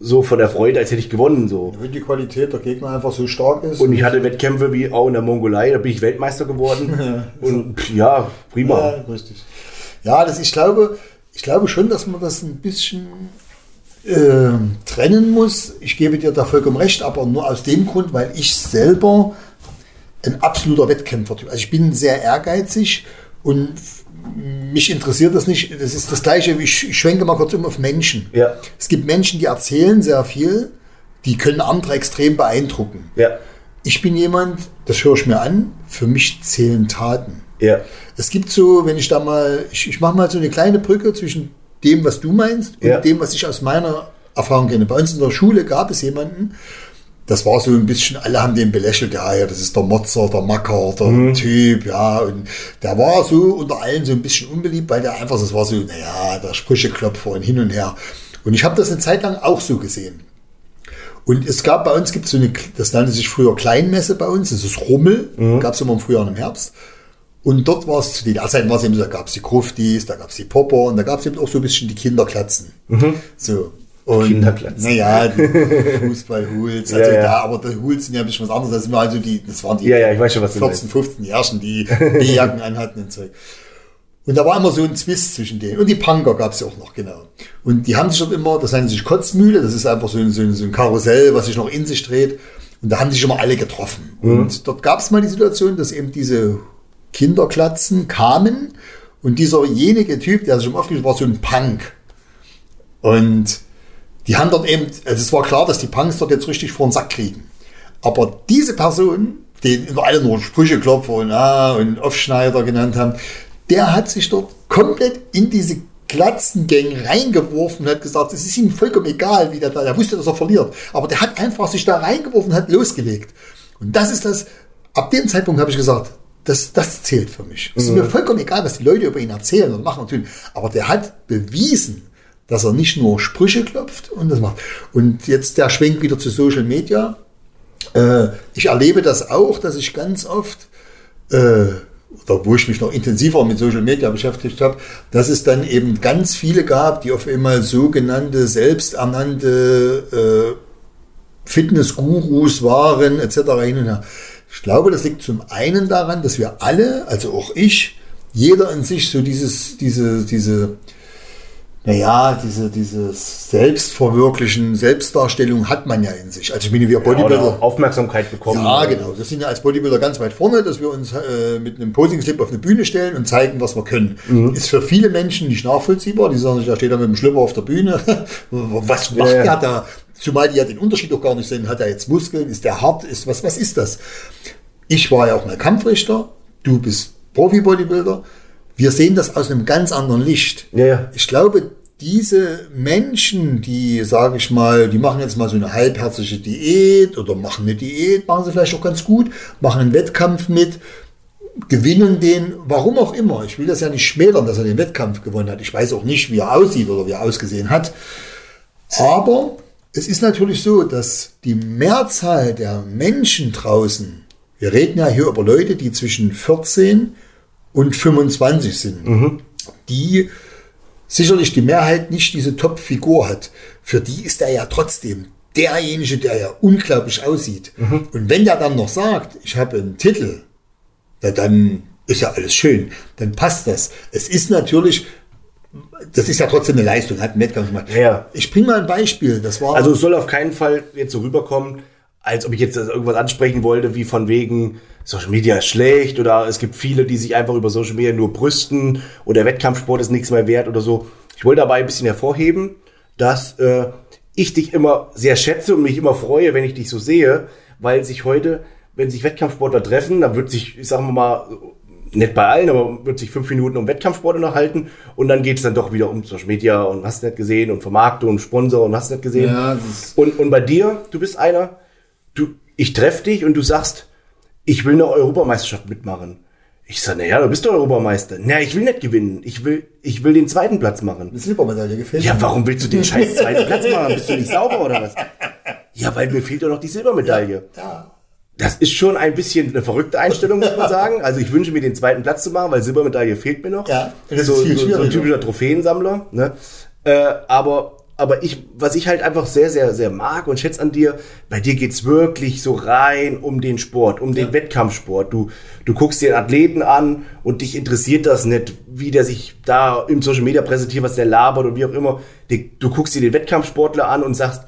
so von der Freude, als hätte ich gewonnen. So. Wenn die Qualität der Gegner einfach so stark ist. Und ich hatte Wettkämpfe wie auch in der Mongolei, da bin ich Weltmeister geworden. und ja, prima. Ja, richtig. Ja, das, ich, glaube, ich glaube schon, dass man das ein bisschen äh, trennen muss. Ich gebe dir da vollkommen recht, aber nur aus dem Grund, weil ich selber ein absoluter Wettkämpfer bin. Also ich bin sehr ehrgeizig und mich interessiert das nicht. Das ist das Gleiche, ich schwenke mal kurz um auf Menschen. Ja. Es gibt Menschen, die erzählen sehr viel, die können andere extrem beeindrucken. Ja. Ich bin jemand, das höre ich mir an, für mich zählen Taten. Ja. Es gibt so, wenn ich da mal, ich, ich mache mal so eine kleine Brücke zwischen dem, was du meinst und Ja. dem, was ich aus meiner Erfahrung kenne. Bei uns in der Schule gab es jemanden, das war so ein bisschen, alle haben den belächelt, ja, ja, das ist der Motzer, der Macker, der Mhm. Typ, ja, und der war so unter allen so ein bisschen unbeliebt, weil der einfach, das war so, naja, der Sprücheklopfer und hin und her. Und ich habe das eine Zeit lang auch so gesehen. Und es gab bei uns, gibt so eine, das nannte sich früher Kleinmesse bei uns, das ist Rummel, gab es immer im Frühjahr und im Herbst. Und dort war es zu den Erzeiten war es eben da gab es die Gruftis, da gab es die Popper und da gab es eben auch so ein bisschen die Kinderklatzen. So. Und, Kinderklatzen. Naja, die Fußballhuls, also Ja, ja. da, aber die Huls sind ja ein bisschen was anderes. Das sind also die, das waren die Ja, ja, ich weiß schon, was du 14, 15-Jährigen, die B-Jacken anhatten und Zeug. Und da war immer so ein Zwist zwischen denen. Und die Punker gab es auch noch, genau. Und die haben sich dort immer, das nennt sich Kotzmühle, das ist einfach so ein, so, ein, so ein Karussell, was sich noch in sich dreht. Und da haben sich immer alle getroffen. Und dort gab es mal die Situation, dass eben diese Kinderklatzen kamen und dieserjenige Typ, der sich immer aufgeschrieben war, so ein Punk. Und die haben dort eben, also es war klar, dass die Punks dort jetzt richtig vor den Sack kriegen. Aber diese Person, den immer alle nur Sprücheklopfer und, ah, und Aufschneider genannt haben, der hat sich dort komplett in diese Glatzengang reingeworfen und hat gesagt, es ist ihm vollkommen egal, wie der da, der wusste, dass er verliert. Aber der hat einfach sich da reingeworfen und hat losgelegt. Und das ist das, ab dem Zeitpunkt habe ich gesagt, das, das zählt für mich. Es ist mir vollkommen egal, was die Leute über ihn erzählen und machen und tun. Aber der hat bewiesen, dass er nicht nur Sprüche klopft und das macht. Und jetzt der Schwenk wieder zu Social Media. Äh, ich erlebe das auch, dass ich ganz oft, äh, oder wo ich mich noch intensiver mit Social Media beschäftigt habe, dass es dann eben ganz viele gab, die auf einmal sogenannte selbsternannte äh, Fitnessgurus waren, etc. hin und her. Ich glaube, das liegt zum einen daran, dass wir alle, also auch ich, jeder in sich so dieses, diese, diese, naja, diese, dieses Selbstverwirklichen, Selbstdarstellung hat man ja in sich. Also ich meine, wir Bodybuilder. Oder Aufmerksamkeit bekommen. Ja, genau. Wir sind ja als Bodybuilder ganz weit vorne, dass wir uns äh, mit einem Posing-Slip auf eine Bühne stellen und zeigen, was wir können. Ist für viele Menschen nicht nachvollziehbar. Die sagen sich, da steht er mit dem Schlüpper auf der Bühne. was macht Ja, ja. der da? Zumal die ja den Unterschied auch gar nicht sehen. Hat er jetzt Muskeln? Ist der hart? Ist, was, was ist das? Ich war ja auch mal Kampfrichter. Du bist Profi-Bodybuilder. Wir sehen das aus einem ganz anderen Licht. Ja, ja. Ich glaube, diese Menschen, die, sage ich mal, die machen jetzt mal so eine halbherzige Diät oder machen eine Diät, machen sie vielleicht auch ganz gut, machen einen Wettkampf mit, gewinnen den, warum auch immer. Ich will das ja nicht schmälern, dass er den Wettkampf gewonnen hat. Ich weiß auch nicht, wie er aussieht oder wie er ausgesehen hat. Aber es ist natürlich so, dass die Mehrzahl der Menschen draußen, wir reden ja hier über Leute, die zwischen 14 und 25 sind, die sicherlich die Mehrheit nicht diese Top-Figur hat. Für die ist er ja trotzdem derjenige, der ja unglaublich aussieht. Und wenn der dann noch sagt, ich habe einen Titel, ja, dann ist ja alles schön, dann passt das. Es ist natürlich, das ist ja trotzdem eine Leistung, hat einen Wettkampf gemacht. Ja. Ich bringe mal ein Beispiel, das war... Also es soll auf keinen Fall jetzt so rüberkommen, als ob ich jetzt irgendwas ansprechen wollte, wie von wegen Social Media ist schlecht oder es gibt viele, die sich einfach über Social Media nur brüsten oder Wettkampfsport ist nichts mehr wert oder so. Ich wollte dabei ein bisschen hervorheben, dass äh, ich dich immer sehr schätze und mich immer freue, wenn ich dich so sehe, weil sich heute, wenn sich Wettkampfsportler treffen, dann wird sich, ich sagen wir mal, nicht bei allen, aber wird sich fünf Minuten um Wettkampfsport unterhalten und dann geht es dann doch wieder um Social Media und hast nicht gesehen und Vermarktung und Sponsor und hast nicht gesehen. Ja, und, und bei dir, du bist einer, du, ich treffe dich und du sagst, ich will eine Europameisterschaft mitmachen. Ich sage, naja, du bist doch Europameister. Naja, ich will nicht gewinnen. Ich will, ich will den zweiten Platz machen. Die Silbermedaille gefällt Ja, warum willst du den scheiß zweiten Platz machen? Bist du nicht sauber oder was? Ja, weil mir fehlt doch noch die Silbermedaille. Ja. Das ist schon ein bisschen eine verrückte Einstellung, muss man sagen. Also ich wünsche mir den zweiten Platz zu machen, weil Silbermedaille fehlt mir noch. Ja, das ist so, viel so, so ein typischer Trophäensammler. Ne? Äh, aber aber ich, was ich halt einfach sehr, sehr, sehr mag und schätze an dir, bei dir geht's wirklich so rein um den Sport, um den Wettkampfsport. Du, du guckst dir einen Athleten an und dich interessiert das nicht, wie der sich da im Social Media präsentiert, was der labert und wie auch immer. Du guckst dir den Wettkampfsportler an und sagst,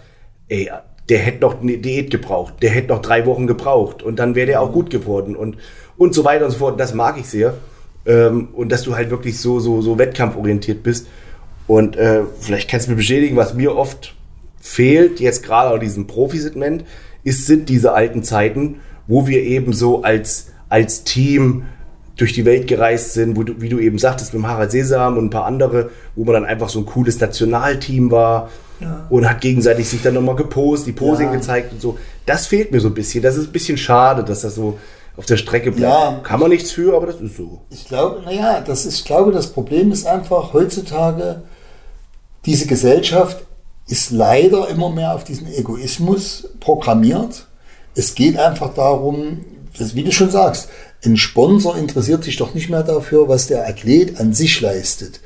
ey, der hätte noch eine Diät gebraucht, der hätte noch drei Wochen gebraucht und dann wäre der auch gut geworden und, und so weiter und so fort. Das mag ich sehr. Ähm, und dass du halt wirklich so, so, so wettkampforientiert bist. Und äh, vielleicht kannst du mir bestätigen, was mir oft fehlt, jetzt gerade auf diesem Profisegment, ist, sind diese alten Zeiten, wo wir eben so als, als Team durch die Welt gereist sind, wo du, wie du eben sagtest, mit dem Harald Sesam und ein paar andere, wo man dann einfach so ein cooles Nationalteam war und hat gegenseitig sich dann nochmal gepostet, die Posing Ja. gezeigt und so. Das fehlt mir so ein bisschen. Das ist ein bisschen schade, dass das so auf der Strecke bleibt. Ja. Kann man nichts für, aber das ist so. Ich glaube, naja, das ist, ich glaube, das Problem ist einfach heutzutage, diese Gesellschaft ist leider immer mehr auf diesen Egoismus programmiert. Es geht einfach darum, das, wie du schon sagst, ein Sponsor interessiert sich doch nicht mehr dafür, was der Athlet an sich leistet.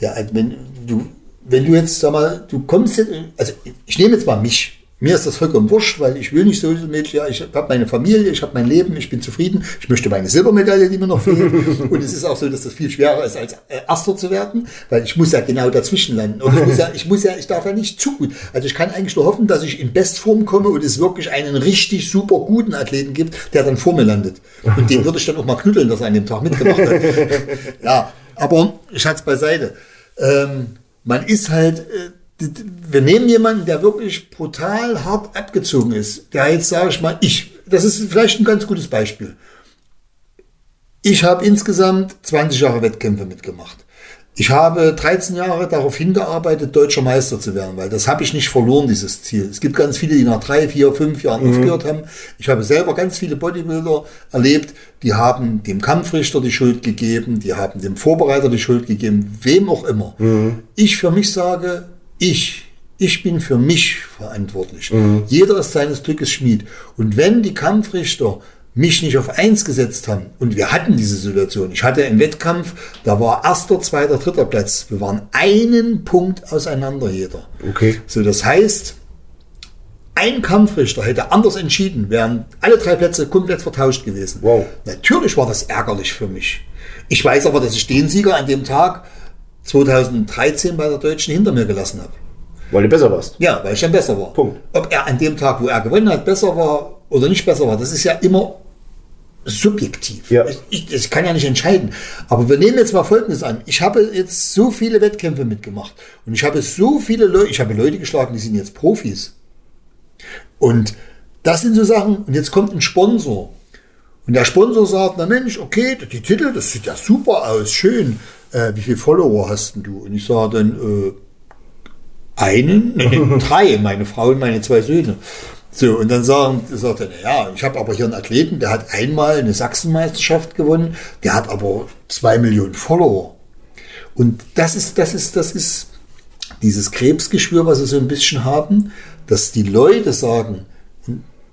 Der, wenn, du, wenn du jetzt, sag mal, du kommst jetzt, also ich nehme jetzt mal mich. Mir ist das vollkommen wurscht, weil ich will nicht so mit, ja, ich habe meine Familie, ich habe mein Leben, ich bin zufrieden, ich möchte meine Silbermedaille, die mir noch fehlt. Und es ist auch so, dass das viel schwerer ist, als äh, Erster zu werden, weil ich muss ja genau dazwischen landen. Oder ich muss ja, ich muss ja, ich darf ja nicht zu gut. Also ich kann eigentlich nur hoffen, dass ich in Bestform komme und es wirklich einen richtig super guten Athleten gibt, der dann vor mir landet. Und den würde ich dann auch mal knuddeln, dass er an dem Tag mitgemacht hat. ja, aber Schatz beiseite. Ähm, man ist halt, äh, wir nehmen jemanden, der wirklich brutal hart abgezogen ist. Der jetzt, sage ich mal, ich, das ist vielleicht ein ganz gutes Beispiel. Ich habe insgesamt 20 Jahre Wettkämpfe mitgemacht. Ich habe 13 Jahre darauf hingearbeitet, deutscher Meister zu werden, weil das habe ich nicht verloren, dieses Ziel. Es gibt ganz viele, die nach drei, vier, fünf Jahren aufgehört haben. Ich habe selber ganz viele Bodybuilder erlebt, die haben dem Kampfrichter die Schuld gegeben, die haben dem Vorbereiter die Schuld gegeben, wem auch immer. Ich für mich sage, ich, ich bin für mich verantwortlich. Jeder ist seines Glückes Schmied. Und wenn die Kampfrichter mich nicht auf eins gesetzt haben. Und wir hatten diese Situation. Ich hatte einen Wettkampf, da war erster, zweiter, dritter Platz. Wir waren einen Punkt auseinander jeder. Okay. So, das heißt, ein Kampfrichter hätte anders entschieden, wären alle drei Plätze komplett vertauscht gewesen. Wow. Natürlich war das ärgerlich für mich. Ich weiß aber, dass ich den Sieger an dem Tag 2013 bei der Deutschen hinter mir gelassen habe. Weil du besser warst. Ja, weil ich dann besser war. Punkt. Ob er an dem Tag, wo er gewonnen hat, besser war oder nicht besser war, das ist ja immer subjektiv. Ja. Ich, ich, kann ja nicht entscheiden. Aber wir nehmen jetzt mal Folgendes an. Ich habe jetzt so viele Wettkämpfe mitgemacht und ich habe so viele Leute, ich habe Leute geschlagen, die sind jetzt Profis. Und das sind so Sachen, und jetzt kommt ein Sponsor. Und der Sponsor sagt, na Mensch, okay, die Titel, das sieht ja super aus, schön. Äh, wie viele Follower hast denn du? Und ich sage dann, äh, einen, nee, drei, meine Frau und meine zwei Söhne. So, und dann sagen, sagt er, ja, ich habe aber hier einen Athleten, der hat einmal eine Sachsenmeisterschaft gewonnen, der hat aber zwei Millionen Follower. Und das ist, das ist, das ist dieses Krebsgeschwür, was sie so ein bisschen haben, dass die Leute sagen,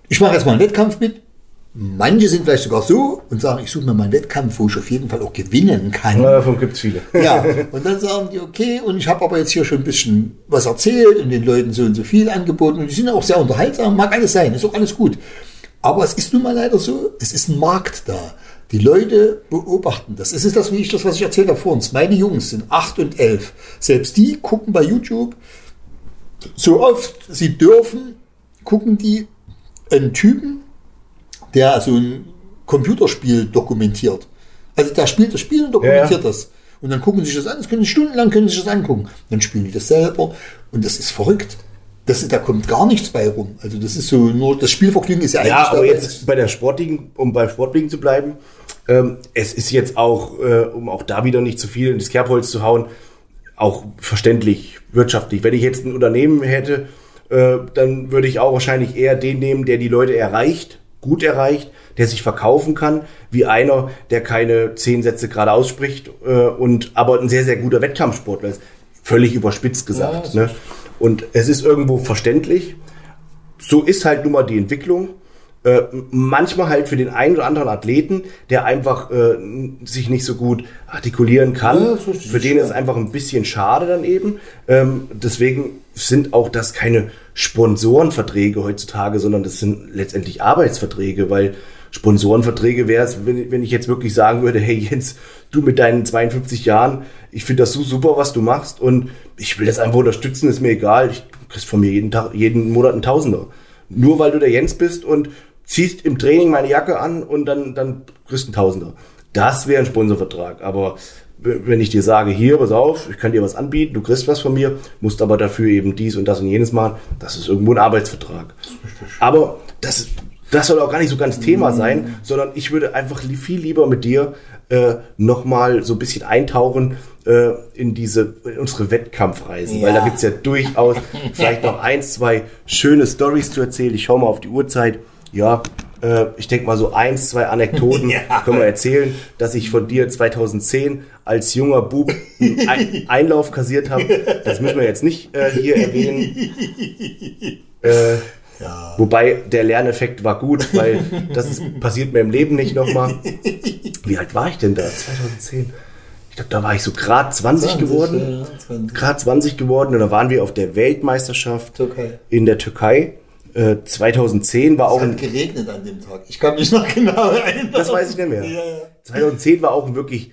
ich mache jetzt mal einen Wettkampf mit. Manche sind vielleicht sogar so und sagen, ich suche mir mal einen Wettkampf, wo ich auf jeden Fall auch gewinnen kann. Ja, davon gibt es viele. Ja, und dann sagen die, okay, und ich habe aber jetzt hier schon ein bisschen was erzählt und den Leuten so und so viel angeboten und die sind auch sehr unterhaltsam, mag alles sein, ist auch alles gut. Aber es ist nun mal leider so, es ist ein Markt da. Die Leute beobachten das. Es ist das, wie ich das, was ich erzählt habe vor uns. Meine Jungs sind 8 und 11. Selbst die gucken bei YouTube so oft sie dürfen, gucken die einen Typen, der so ein Computerspiel dokumentiert. Also der spielt das Spiel und dokumentiert Ja, das. Und dann gucken sie sich das an, das können sie stundenlang können sie sich das angucken. Dann spielen die das selber und das ist verrückt. Das ist, da kommt gar nichts bei rum. Also das ist so nur, das Spielvergnügen ist ja eigentlich Ja, aber jetzt bei der Sportlichen, um beim Sportlichen zu bleiben, ähm, es ist jetzt auch, äh, um auch da wieder nicht zu viel ins Kerbholz zu hauen, auch verständlich, wirtschaftlich. Wenn ich jetzt ein Unternehmen hätte, äh, dann würde ich auch wahrscheinlich eher den nehmen, der die Leute erreicht gut erreicht, der sich verkaufen kann, wie einer, der keine zehn Sätze gerade ausspricht äh, und aber ein sehr, sehr guter Wettkampfsportler ist. Völlig überspitzt gesagt. Ja, ne? Und es ist irgendwo verständlich. So ist halt nun mal die Entwicklung. Äh, manchmal halt für den einen oder anderen Athleten, der einfach äh, sich nicht so gut artikulieren kann. Ja, für den ist es einfach ein bisschen schade dann eben. Ähm, deswegen sind auch das keine Sponsorenverträge heutzutage, sondern das sind letztendlich Arbeitsverträge, weil Sponsorenverträge wäre es, wenn, wenn ich jetzt wirklich sagen würde, hey Jens, du mit deinen 52 Jahren, ich finde das so super, was du machst und ich will das einfach unterstützen, ist mir egal, ich kriegst von mir jeden Tag, jeden Monat einen Tausender. Nur weil du der Jens bist und ziehst im Training meine Jacke an und dann, dann kriegst du einen Tausender. Das wäre ein Sponsorvertrag. Aber wenn ich dir sage, hier, pass auf, ich kann dir was anbieten, du kriegst was von mir, musst aber dafür eben dies und das und jenes machen, das ist irgendwo ein Arbeitsvertrag. Aber das, das soll auch gar nicht so ganz Thema mhm. sein, sondern ich würde einfach viel lieber mit dir äh, nochmal so ein bisschen eintauchen äh, in diese in unsere Wettkampfreisen, ja. weil da gibt es ja durchaus vielleicht noch ein, zwei schöne Stories zu erzählen. Ich schaue mal auf die Uhrzeit ja, äh, ich denke mal so eins, zwei Anekdoten ja. können wir erzählen, dass ich von dir 2010 als junger Bub einen Einlauf kassiert habe. Das müssen wir jetzt nicht äh, hier erwähnen. Äh, ja. Wobei der Lerneffekt war gut, weil das ist, passiert mir im Leben nicht nochmal. Wie alt war ich denn da? 2010. Ich glaube, da war ich so grad 20, 20 geworden. Ja, 20. Grad 20 geworden und da waren wir auf der Weltmeisterschaft Türkei. in der Türkei. 2010 äh, war es auch. Es hat geregnet an dem Tag. Ich kann mich noch genau erinnern. Das weiß ich nicht mehr. Ja, ja. 2010 war auch ein wirklich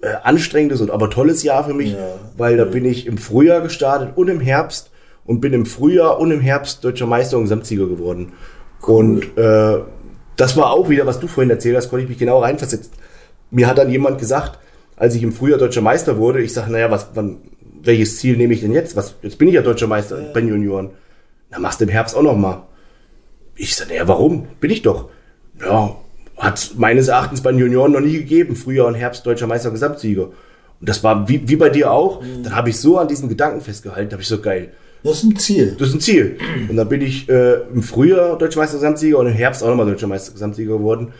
äh, anstrengendes und aber tolles Jahr für mich, ja. weil da bin ich im Frühjahr gestartet und im Herbst und bin im Frühjahr und im Herbst deutscher Meister und Gesamtsieger geworden. Cool. Und äh, das war auch wieder, was du vorhin erzählt hast, konnte ich mich genau reinversetzen. Mir hat dann jemand gesagt, als ich im Frühjahr deutscher Meister wurde, ich sage, naja, was, wann, welches Ziel nehme ich denn jetzt? Was, jetzt bin ich ja deutscher Meister bei Junioren. Na, machst du im Herbst auch noch mal. Ich sage, naja, warum? Bin ich doch. Ja, hat meines Erachtens bei den Junioren noch nie gegeben. Frühjahr und Herbst deutscher Meister und Gesamtsieger. Und das war wie, wie bei dir auch. Mhm. Dann habe ich so an diesen Gedanken festgehalten, habe ich so geil. Das ist ein Ziel. Das ist ein Ziel. Und dann bin ich äh, im Frühjahr Deutscher Meister Gesamtsieger und im Herbst auch nochmal Deutscher Meister Gesamtsieger geworden.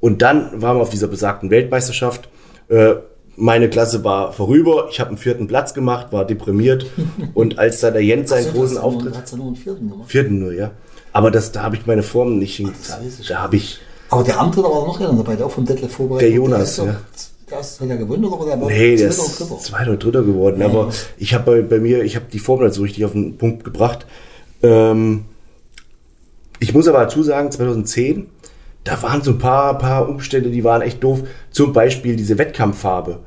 Und dann waren wir auf dieser besagten Weltmeisterschaft. Äh, meine Klasse war vorüber, ich habe einen vierten Platz gemacht, war deprimiert und als da der Jens seinen also, großen Auftritt... Hat nur einen vierten gemacht? Vierten nur, ja. Aber das, da habe ich meine Formen nicht hingekriegt. Da habe ich... Aber der andere war noch einer dabei, der auch von Detlef vorbereitet. Der Jonas, der ja. Der ist ja gewonnen oder der war nee, der ist zweiter oder dritter geworden. Ja. Aber ich habe bei, bei, mir, ich habe die Formel so richtig auf den Punkt gebracht. Ähm, ich muss aber dazu sagen, 2010 da waren so ein paar, paar Umstände, die waren echt doof. Zum Beispiel diese Wettkampffarbe.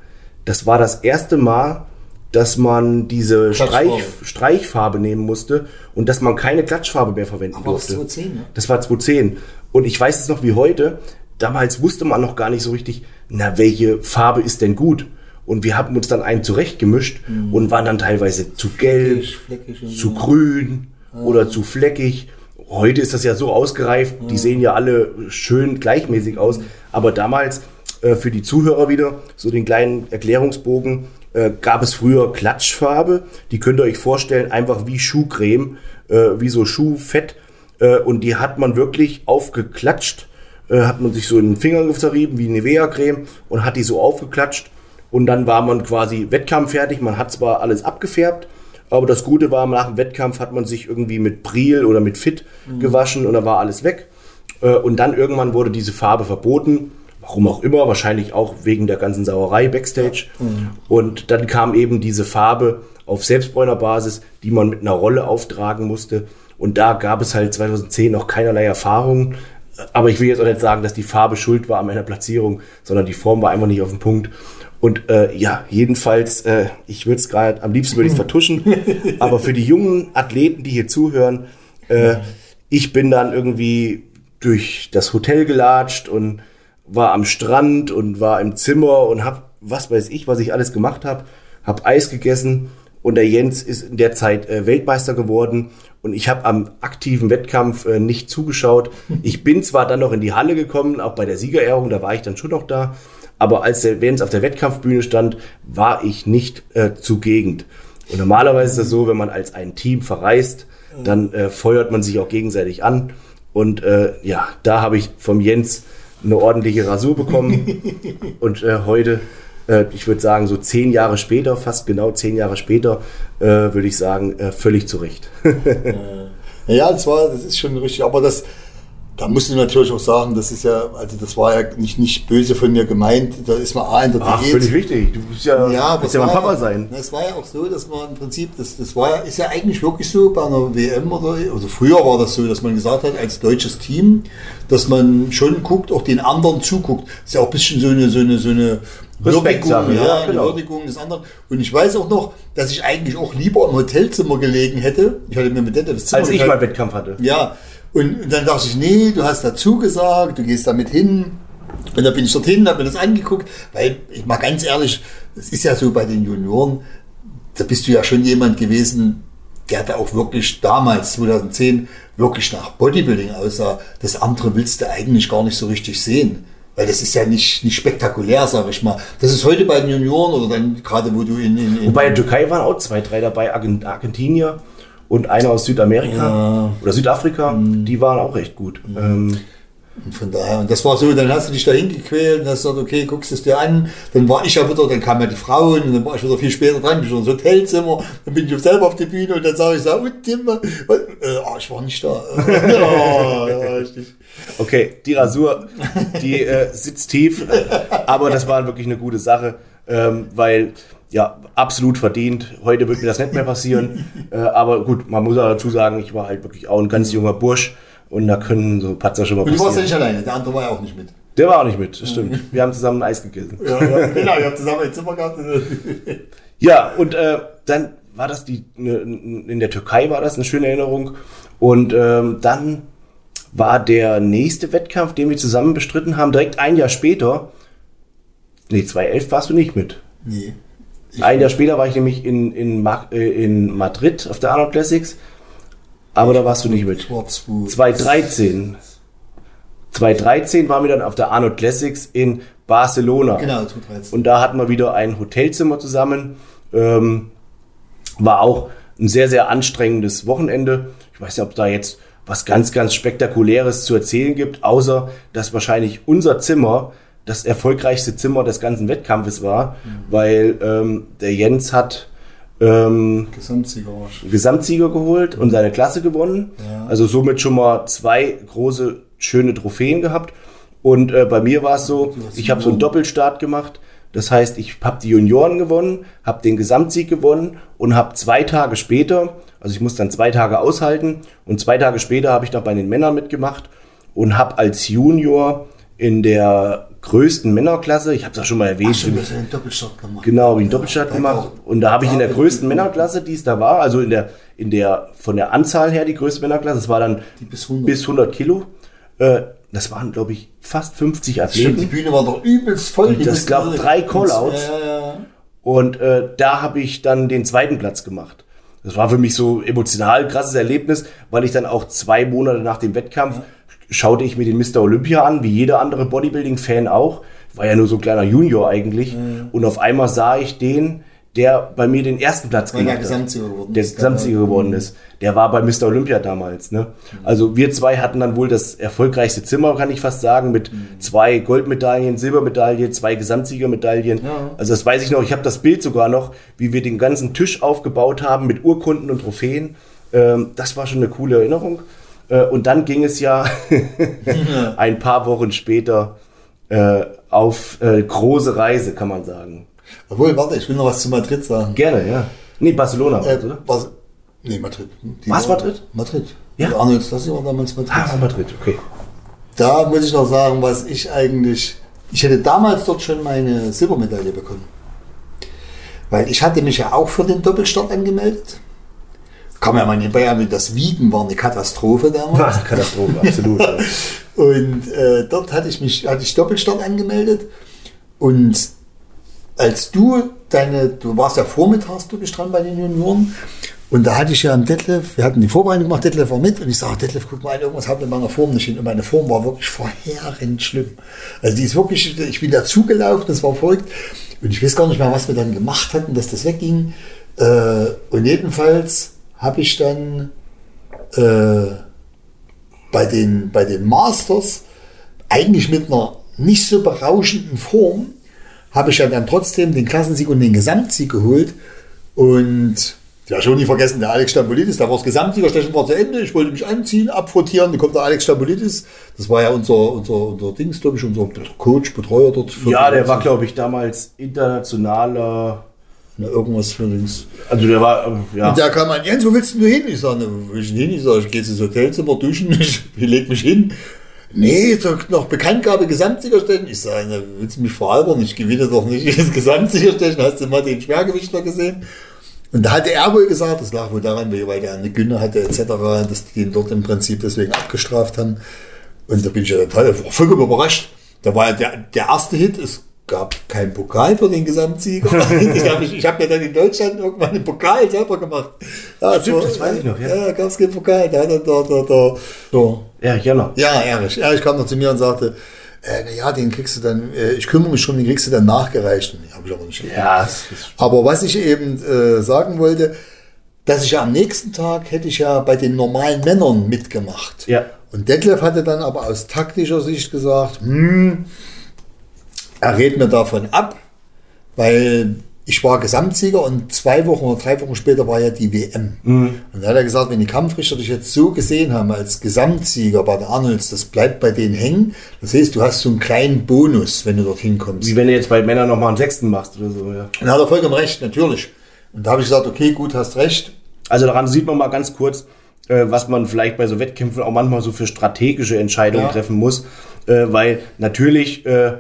Das war das erste Mal, dass man diese Streich, Streichfarbe nehmen musste und dass man keine Klatschfarbe mehr verwenden Aber durfte. Das, 2010, ne? das war 2010. Und ich weiß es noch wie heute. Damals wusste man noch gar nicht so richtig, na, welche Farbe ist denn gut? Und wir haben uns dann einen zurechtgemischt mhm. und waren dann teilweise zu gelb, fleckig, fleckig zu grün ah. oder zu fleckig. Heute ist das ja so ausgereift, ja. die sehen ja alle schön gleichmäßig aus. Aber damals, äh, für die Zuhörer wieder, so den kleinen Erklärungsbogen, äh, gab es früher Klatschfarbe. Die könnt ihr euch vorstellen, einfach wie Schuhcreme, äh, wie so Schuhfett. Äh, und die hat man wirklich aufgeklatscht, äh, hat man sich so in den Finger zerrieben, wie Nivea-Creme und hat die so aufgeklatscht. Und dann war man quasi wettkampffertig. Man hat zwar alles abgefärbt, aber das Gute war, nach dem Wettkampf hat man sich irgendwie mit Priel oder mit Fit mhm. gewaschen und da war alles weg. Äh, und dann irgendwann wurde diese Farbe verboten. Warum auch immer, wahrscheinlich auch wegen der ganzen Sauerei backstage. Mhm. Und dann kam eben diese Farbe auf Selbstbräunerbasis, die man mit einer Rolle auftragen musste. Und da gab es halt 2010 noch keinerlei Erfahrungen. Aber ich will jetzt auch nicht sagen, dass die Farbe schuld war an meiner Platzierung, sondern die Form war einfach nicht auf dem Punkt. Und äh, ja, jedenfalls, äh, ich würde es gerade, am liebsten würde ich es vertuschen, aber für die jungen Athleten, die hier zuhören, äh, ich bin dann irgendwie durch das Hotel gelatscht und war am Strand und war im Zimmer und hab, was weiß ich, was ich alles gemacht habe, hab Eis gegessen. Und der Jens ist in der Zeit äh, Weltmeister geworden. Und ich habe am aktiven Wettkampf äh, nicht zugeschaut. Ich bin zwar dann noch in die Halle gekommen, auch bei der Siegerehrung, da war ich dann schon noch da, aber als der Jens auf der Wettkampfbühne stand, war ich nicht äh, zugegen. Und normalerweise ist es so, wenn man als ein Team verreist, dann äh, feuert man sich auch gegenseitig an. Und äh, ja, da habe ich vom Jens eine ordentliche Rasur bekommen. und äh, heute, äh, ich würde sagen, so zehn Jahre später, fast genau zehn Jahre später, äh, würde ich sagen, äh, völlig zurecht. Ja, das war, das ist schon richtig. Aber das, da musst du natürlich auch sagen, das ist ja, also das war ja nicht, nicht böse von mir gemeint. Da ist man A in der Ach, Diät. völlig wichtig. Du bist ja, Ja, es ja mein Papa ja, sein. Es war ja auch so, dass man im Prinzip, das, das war ja, ist ja eigentlich wirklich so bei einer WM oder, also früher war das so, dass man gesagt hat, als deutsches Team, dass man schon guckt, auch den anderen zuguckt. ist ja auch ein bisschen so eine, so eine, so eine Würdigung, ja, ja, genau. Würdigung des anderen. Und ich weiß auch noch, dass ich eigentlich auch lieber im Hotelzimmer gelegen hätte. Ich hatte mir mit Dette das Zimmer Als ich mal Wettkampf hatte. Ja, und dann dachte ich, nee, du hast dazu gesagt, du gehst damit hin. Und dann bin ich dorthin, habe mir das angeguckt, weil ich mal ganz ehrlich, es ist ja so bei den Junioren, da bist du ja schon jemand gewesen, der da auch wirklich damals, 2010, wirklich nach Bodybuilding aussah. Das andere willst du eigentlich gar nicht so richtig sehen. Weil das ist ja nicht, nicht spektakulär, sag ich mal. Das ist heute bei den Junioren oder dann gerade, wo du in, in, in Wobei in der Türkei waren auch zwei, drei dabei, Argent- Argentinier und einer aus Südamerika oder Südafrika, Mhm. die waren auch recht gut. Ähm, Und von daher, und das war so, dann hast du dich da hingequält und hast gesagt, okay, guckst es dir an. Dann war ich ja wieder, dann kamen ja die Frauen und dann war ich wieder viel später dran, bin ich ins Hotelzimmer, dann bin ich selber auf die Bühne und dann sage ich so, und Tim, was? Äh, ah, ich war nicht da. ja, ja, richtig. okay, die Rasur, die äh, sitzt tief, aber das war wirklich eine gute Sache, ähm, weil ja, absolut verdient. Heute wird mir das nicht mehr passieren. äh, aber gut, man muss auch dazu sagen, ich war halt wirklich auch ein ganz junger Bursch und da können so Patzer schon mal Und du warst ja passieren. nicht alleine, der andere war ja auch nicht mit. Der war auch nicht mit, das stimmt. Wir haben zusammen Eis gegessen. Ja, ja, genau, ihr habt zusammen ein Zimmer gehabt. Ja, und äh, dann war das die, ne, in der Türkei war das eine schöne Erinnerung. Und ähm, dann war der nächste Wettkampf, den wir zusammen bestritten haben, direkt ein Jahr später. Nee, 2011 warst du nicht mit. Nee. Ein Jahr später war ich nämlich in, in, äh, in Madrid auf der Arnold Classics. Aber da warst du nicht mit. Ich war zwei. 2013. 2013 waren wir dann auf der Arnold Classics in Barcelona. Genau, 2013. Und da hatten wir wieder ein Hotelzimmer zusammen. Ähm, war auch ein sehr, sehr anstrengendes Wochenende. Ich weiß nicht, ob da jetzt was ganz, ganz Spektakuläres zu erzählen gibt, außer dass wahrscheinlich unser Zimmer das erfolgreichste Zimmer des ganzen Wettkampfes war, weil ähm, der Jens hat ähm, Gesamtsieger. Gesamtsieger geholt und seine Klasse gewonnen. Also somit schon mal zwei große, schöne Trophäen gehabt. Und äh, bei mir war es so, ich habe so einen Doppelstart gemacht. Das heißt, ich habe die Junioren gewonnen, habe den Gesamtsieg gewonnen und habe zwei Tage später, also ich muss dann zwei Tage aushalten und zwei Tage später habe ich noch bei den Männern mitgemacht und habe als Junior in der größten Männerklasse, ich habe es auch schon mal erwähnt, Stimmt, du hast ja einen Doppelstart gemacht. Genau, habe ich einen Doppelstart Ja, gemacht. Und da habe ich in der Ja, größten ja. Männerklasse, die es da war, also in der, in der, von der Anzahl her die größte Männerklasse, das war dann Die bis 100. bis 100 Kilo. Äh, das waren, glaube ich, fast 50 Stimmt, die Athleten. Bühne war doch übelst voll. Und das alle- drei Callouts. Ja, ja, ja. Und äh, da habe ich dann den zweiten Platz gemacht. Das war für mich so emotional ein krasses Erlebnis, weil ich dann auch zwei Monate nach dem Wettkampf schaute ich mir den Mr. Olympia an, wie jeder andere Bodybuilding-Fan auch. War ja nur so ein kleiner Junior eigentlich. Und auf einmal sah ich den, der bei mir den ersten Platz gemacht hat. Gesamtsieger geworden Der. Gesamtsieger geworden ist. Der war bei Mr. Olympia damals. Ne? Also wir zwei hatten dann wohl das erfolgreichste Zimmer, kann ich fast sagen, mit zwei Goldmedaillen, Silbermedaille, zwei Gesamtsiegermedaillen. Ja. Also das weiß ich noch. Ich habe das Bild sogar noch, wie wir den ganzen Tisch aufgebaut haben mit Urkunden und Trophäen. Ähm, das war schon eine coole Erinnerung. Äh, und dann ging es ja ein paar Wochen später äh, auf äh, große Reise, kann man sagen. Obwohl, warte, ich will noch was zu Madrid sagen. Gerne, ja. Nee, Barcelona, Äh, oder? was, nee, Madrid. Die Was, Madrid? Madrid. Ja. Arnold Stassi war damals Madrid. Ah, Madrid, okay. Da muss ich noch sagen, was ich eigentlich. Ich hätte damals dort schon meine Silbermedaille bekommen. Weil ich hatte mich ja auch für den Doppelstart angemeldet. Kann man ja mal nebenbei erwähnen, das Wiegen war eine Katastrophe damals. War eine Katastrophe, absolut. ja. Und äh, dort hatte ich mich, hatte ich Doppelstart angemeldet. Und als du deine, du warst ja vormittags, du bist dran bei den Junioren. Und da hatte ich ja am Detlef, wir hatten die Vorbereitung gemacht, Detlef war mit und ich sage, Detlef, guck mal, irgendwas hat mit meiner Form nicht hin. Und meine Form war wirklich verheerend schlimm. Also die ist wirklich, ich bin dazugelaufen, das war verrückt. Und ich weiß gar nicht mehr, was wir dann gemacht hatten, dass das wegging. Äh, und jedenfalls habe ich dann äh, bei den, bei den Masters, eigentlich mit einer nicht so berauschenden Form, habe ich ja dann trotzdem den Klassensieg und den Gesamtsieg geholt. Und ja, schon nie vergessen, der Alex Stambolidis, da war das Gesamtsiegerstechen war zu Ende. Ich wollte mich anziehen, abfrotieren, dann kommt der Alex Stambolidis. Das war ja unser, unser, unser Dings, glaube ich, unser Coach, Betreuer dort. Ja, der war, glaube ich, damals internationaler. Na, irgendwas für Dings. Also der war, ähm, ja. Und der kam an, Jens, wo willst du hin? Ich sage, wo will ich denn hin? Ich sage, ich gehe ins Hotelzimmer duschen, ich, ich leg mich hin. Nee, sagt noch Bekanntgabe Gesamtsiegerstechen. Ich sage, na, willst du mich veralbern? Ich gewinne doch nicht das Gesamtsiegerstechen. Hast du mal den Schwergewichtler gesehen? Und da hatte er wohl gesagt, das lag wohl daran, weil der eine Günne hatte etc., dass die ihn dort im Prinzip deswegen abgestraft haben. Und da bin ich ja total vollkommen überrascht. Da war ja der, der erste Hit, es gab keinen Pokal für den Gesamtsieger. ich habe ich hab mir dann in Deutschland irgendwann einen Pokal selber gemacht. Ja, Stimmt, das weiß ich noch, ja. Ja, gab es keinen Pokal. Da da, da, da, so. Erich Janner. Ja, Erich. Erich kam noch zu mir und sagte, äh, na ja, den kriegst du dann, äh, ich kümmere mich schon, den kriegst du dann nachgereicht. Und habe ich aber nicht. Ja, Aber was ich eben äh, sagen wollte, dass ich ja am nächsten Tag hätte ich ja bei den normalen Männern mitgemacht. Ja. Und Detlef hatte dann aber aus taktischer Sicht gesagt, hm, er rät mir davon ab, weil ich war Gesamtsieger und zwei Wochen oder drei Wochen später war ja die WM. Und da hat er gesagt, wenn die Kampfrichter dich jetzt so gesehen haben als Gesamtsieger bei der Arnolds, das bleibt bei denen hängen. Das heißt, du hast so einen kleinen Bonus, wenn du dorthin kommst. wie wenn du jetzt bei Männern nochmal einen Sechsten machst oder so, ja. Und da hat er vollkommen recht, natürlich. Und da habe ich gesagt, okay, gut, hast recht. Also daran sieht man mal ganz kurz, äh, was man vielleicht bei so Wettkämpfen auch manchmal so für strategische Entscheidungen Ja. treffen muss. Äh, weil natürlich äh,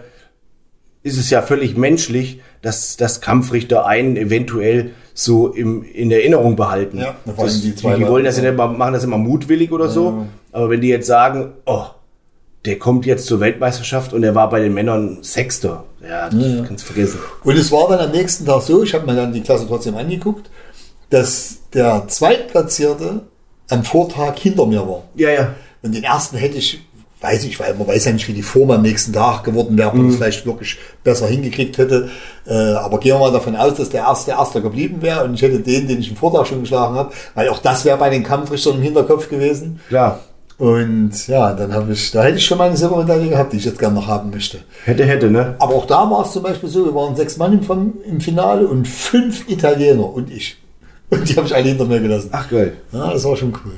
ist es ja völlig menschlich, dass, dass Kampfrichter einen eventuell so im, in Erinnerung behalten. Ja, das, die die, die wollen das ja mal, machen das immer mutwillig oder so. Aber wenn die jetzt sagen, oh, der kommt jetzt zur Weltmeisterschaft und er war bei den Männern Sechster, ja, das kannst du vergessen. Und es war dann am nächsten Tag so, ich habe mir dann die Klasse trotzdem angeguckt, dass der Zweitplatzierte am Vortag hinter mir war. Ja, ja. Und den ersten hätte ich, weiß ich, weil man weiß ja nicht, wie die Form am nächsten Tag geworden wäre, ob man das vielleicht wirklich besser hingekriegt hätte. Äh, aber gehen wir mal davon aus, dass der erste Erster geblieben wäre und ich hätte den, den ich im Vortag schon geschlagen habe, weil auch das wäre bei den Kampfrichtern im Hinterkopf gewesen. Klar. Und ja, dann habe ich, da hätte ich schon mal eine Silbermedaille gehabt, die ich jetzt gerne noch haben möchte. Hätte, hätte, ne? Aber auch da war es zum Beispiel so, wir waren sechs Mann im, im Finale und fünf Italiener und ich. Und die habe ich alle hinter mir gelassen. Ach, geil. Ja, das war schon cool.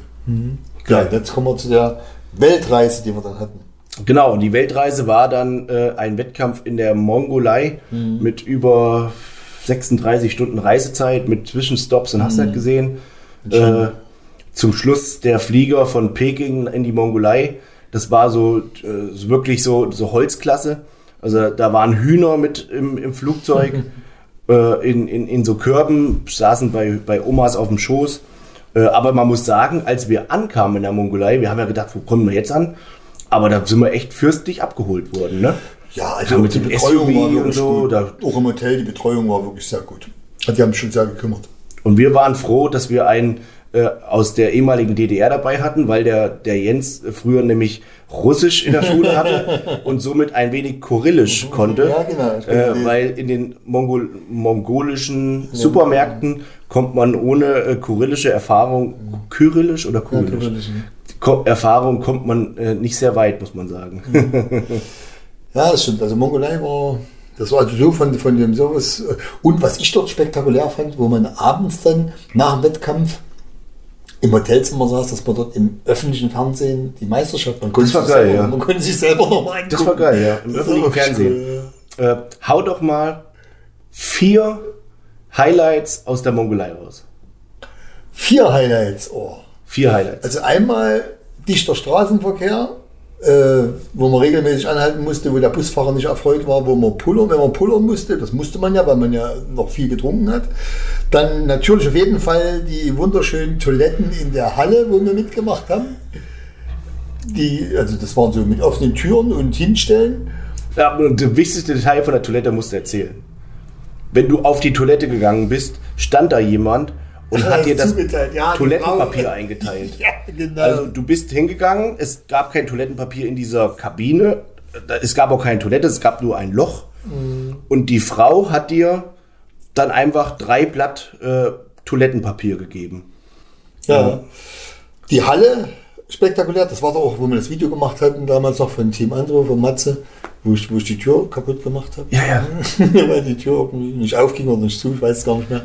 Ja, jetzt kommen wir zu der Weltreise, die wir dann hatten. Genau, und die Weltreise war dann äh, ein Wettkampf in der Mongolei mit über 36 Stunden Reisezeit, mit Zwischenstops und hast du halt gesehen. Äh, zum Schluss der Flieger von Peking in die Mongolei. Das war so äh, wirklich so, so Holzklasse. Also da waren Hühner mit im, im Flugzeug, äh, in, in, in so Körben, saßen bei, bei Omas auf dem Schoß. Äh, aber man muss sagen, als wir ankamen in der Mongolei, wir haben ja gedacht, wo kommen wir jetzt an? Aber da sind wir echt fürstlich abgeholt worden, ne? Ja, also Ja, mit die Betreuung SUV war und wirklich so, gut. Auch im Hotel, die Betreuung war wirklich sehr gut. Die haben sich schon sehr gekümmert. Und wir waren froh, dass wir einen aus der ehemaligen DDR dabei hatten, weil der, der Jens früher nämlich Russisch in der Schule hatte und somit ein wenig Kyrillisch konnte. Ja, genau, Äh, weil in den Mongol mongolischen Supermärkten kommt man ohne äh, kyrillische Erfahrung, kyrillisch oder kyrillisch? Kyrillisch, ne? Ko Erfahrung kommt man äh, nicht sehr weit, muss man sagen. Ja, das stimmt. Also Mongolei war, das war also so von, von dem sowas. Und was ich dort spektakulär fand, wo man abends dann nach dem Wettkampf im Hotelzimmer saß, dass man dort im öffentlichen Fernsehen die Meisterschaft, man konnte, Das war geil, selber, ja. man konnte sich selber nochmal angucken. Das war geil, ja. Im Das öffentlichen Fernsehen. Äh, hau doch mal vier Highlights aus der Mongolei raus. Vier Highlights. Oh. Vier Highlights. Also einmal dichter Straßenverkehr, äh, wo man regelmäßig anhalten musste, wo der Busfahrer nicht erfreut war, wo man pullern, wenn man pullern musste, das musste man ja, weil man ja noch viel getrunken hat. Dann natürlich auf jeden Fall die wunderschönen Toiletten in der Halle, wo wir mitgemacht haben. Die, also das waren so mit offenen Türen und Hinstellen. Ja, und das wichtigste Detail von der Toilette musst du erzählen. Wenn du auf die Toilette gegangen bist, stand da jemand und Ja, hat dir das. Ja, Toilettenpapier Frau- eingeteilt. Ja, genau. Also du bist hingegangen, es gab kein Toilettenpapier in dieser Kabine, es gab auch keine Toilette, es gab nur ein Loch. Und die Frau hat dir dann einfach drei Blatt äh, Toilettenpapier gegeben. Ja. Die Halle spektakulär. Das war doch auch, wo wir das Video gemacht hatten, damals noch von Team Andro, von Matze, wo ich, wo ich die Tür kaputt gemacht habe. Ja, ja. Weil die Tür irgendwie nicht aufging oder nicht zu, ich weiß es gar nicht mehr.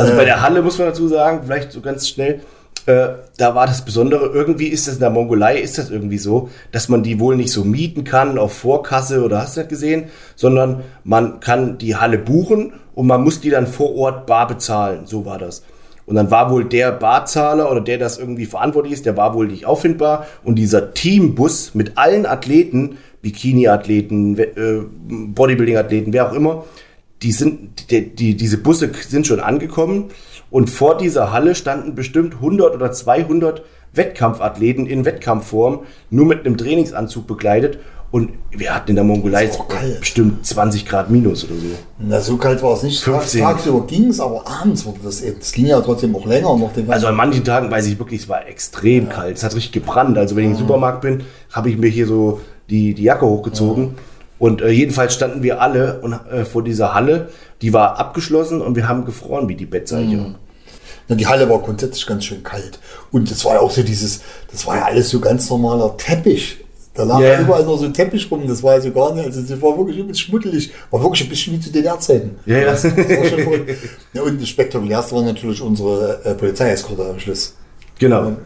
Also Äh. bei der Halle muss man dazu sagen, vielleicht so ganz schnell, äh, da war das Besondere, irgendwie ist das in der Mongolei, ist das irgendwie so, dass man die wohl nicht so mieten kann auf Vorkasse oder hast du nicht gesehen, sondern man kann die Halle buchen und man muss die dann vor Ort bar bezahlen, so war das. Und dann war wohl der Barzahler oder der das irgendwie verantwortlich ist, der war wohl nicht auffindbar. Und dieser Teambus mit allen Athleten, Bikini-Athleten, äh, Bodybuilding-Athleten, wer auch immer, die sind, die, die, diese Busse sind schon angekommen und vor dieser Halle standen bestimmt 100 oder 200 Wettkampfathleten in Wettkampfform, nur mit einem Trainingsanzug bekleidet. Und wir hatten in der Mongolei bestimmt 20 Grad minus oder so. Na, so kalt war es nicht. 15. Tagsüber ging es, aber abends wurde das eben. Es ging ja trotzdem auch länger. Noch den Also an manchen Tagen weiß ich wirklich, es war extrem kalt. Es hat richtig gebrannt. Also wenn ich im Supermarkt bin, habe ich mir hier so die, die Jacke hochgezogen. Und äh, jedenfalls standen wir alle und, äh, vor dieser Halle. Die war abgeschlossen und wir haben gefroren wie die Bettseiche. Na, die Halle war grundsätzlich ganz schön kalt. Und das war ja auch so dieses, das war ja alles so ganz normaler Teppich. Da lag ja. überall nur so ein Teppich rum, das war also gar nicht, also das war wirklich übelst schmuddelig. War wirklich ein bisschen wie zu DDR-Zeiten. Ja, ja. Das, das war schon verrückt. ja, und das spektakulärste war natürlich unsere äh, Polizeieskorte am Schluss. Genau.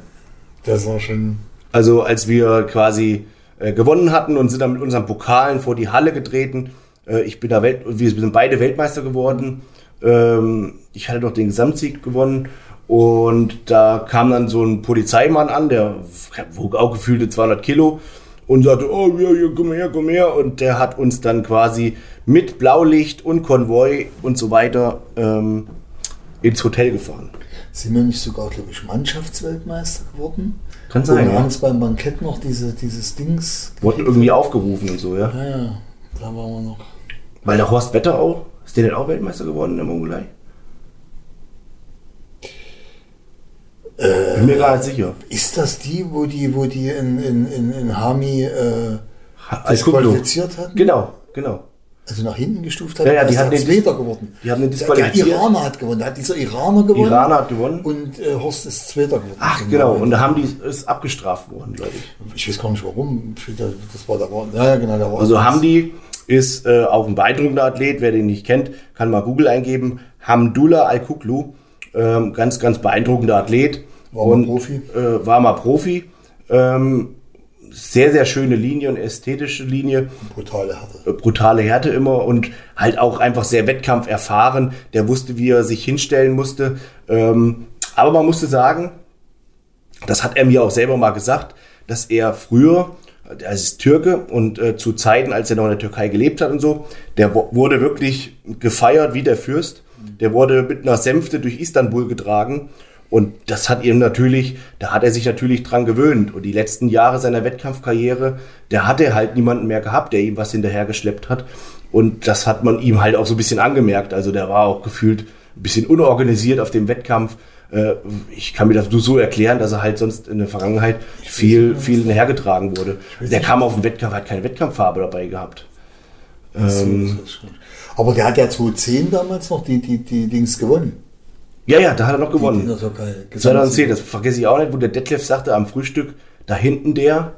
Das war schon, Also als wir quasi äh, gewonnen hatten und sind dann mit unseren Pokalen vor die Halle getreten. Äh, ich bin da Welt, wir sind beide Weltmeister geworden. Ähm, ich hatte doch den Gesamtsieg gewonnen. Und da kam dann so ein Polizeimann an, der wog auch gefühlte 200 Kilo und sagte, oh, ja, ja, komm her, komm her. Und der hat uns dann quasi mit Blaulicht und Konvoi und so weiter ähm, ins Hotel gefahren. sind wir nicht sogar, glaube ich, Mannschaftsweltmeister geworden? Kann sein, Und ja. haben uns beim Bankett noch diese, dieses Dings. Wurden irgendwie aufgerufen und so, ja. Ja, ja, da waren wir noch. Weil der Horst Wetter auch, ist der denn auch Weltmeister geworden in der Mongolei? Bin mir gar nicht sicher. Ist das die, wo die, wo die in, in, in, in Hami äh, disqualifiziert hatten? Genau, genau. Also nach hinten gestuft hat, Ja, ja, die hatten den- Zweiter geworden. die haben den Der, disqualifiziert. der Iraner hat gewonnen. Da hat dieser Iraner gewonnen. Iraner hat gewonnen. Und äh, Horst ist Zweiter geworden. Ach, genau. Und da haben die ist abgestraft worden, glaube ich. ich weiß gar nicht warum. Das war der war, ja, genau, der war. Also Hamdi ist äh, auch ein beeindruckender Athlet. Wer den nicht kennt, kann mal Google eingeben. Hamdullah Al-Kuklu. Ähm, ganz, ganz beeindruckender Athlet. War mal Profi. Äh, war mal Profi. Ähm, sehr, sehr schöne Linie und ästhetische Linie. brutale Härte. brutale Härte immer und halt auch einfach sehr Wettkampf erfahren. Der wusste, wie er sich hinstellen musste. Ähm, aber man musste sagen, das hat er mir auch selber mal gesagt, dass er früher, er ist Türke und äh, zu Zeiten, als er noch in der Türkei gelebt hat und so, der wurde wirklich gefeiert wie der Fürst. Der wurde mit einer Sänfte durch Istanbul getragen. Und das hat ihm natürlich, da hat er sich natürlich dran gewöhnt. Und die letzten Jahre seiner Wettkampfkarriere, der hatte halt niemanden mehr gehabt, der ihm was hinterhergeschleppt hat. Und das hat man ihm halt auch so ein bisschen angemerkt. Also der war auch gefühlt ein bisschen unorganisiert auf dem Wettkampf. Äh, Ich kann mir das nur so erklären, dass er halt sonst in der Vergangenheit viel, viel hergetragen wurde. Der kam auf den Wettkampf, hat keine Wettkampffarbe dabei gehabt. Ähm, Aber der hat ja 2010 damals noch die, die, die Dings gewonnen. Ja, ja, da hat er noch gewonnen. Türkei. 2010, das vergesse ich auch nicht, wo der Detlef sagte am Frühstück, da hinten der,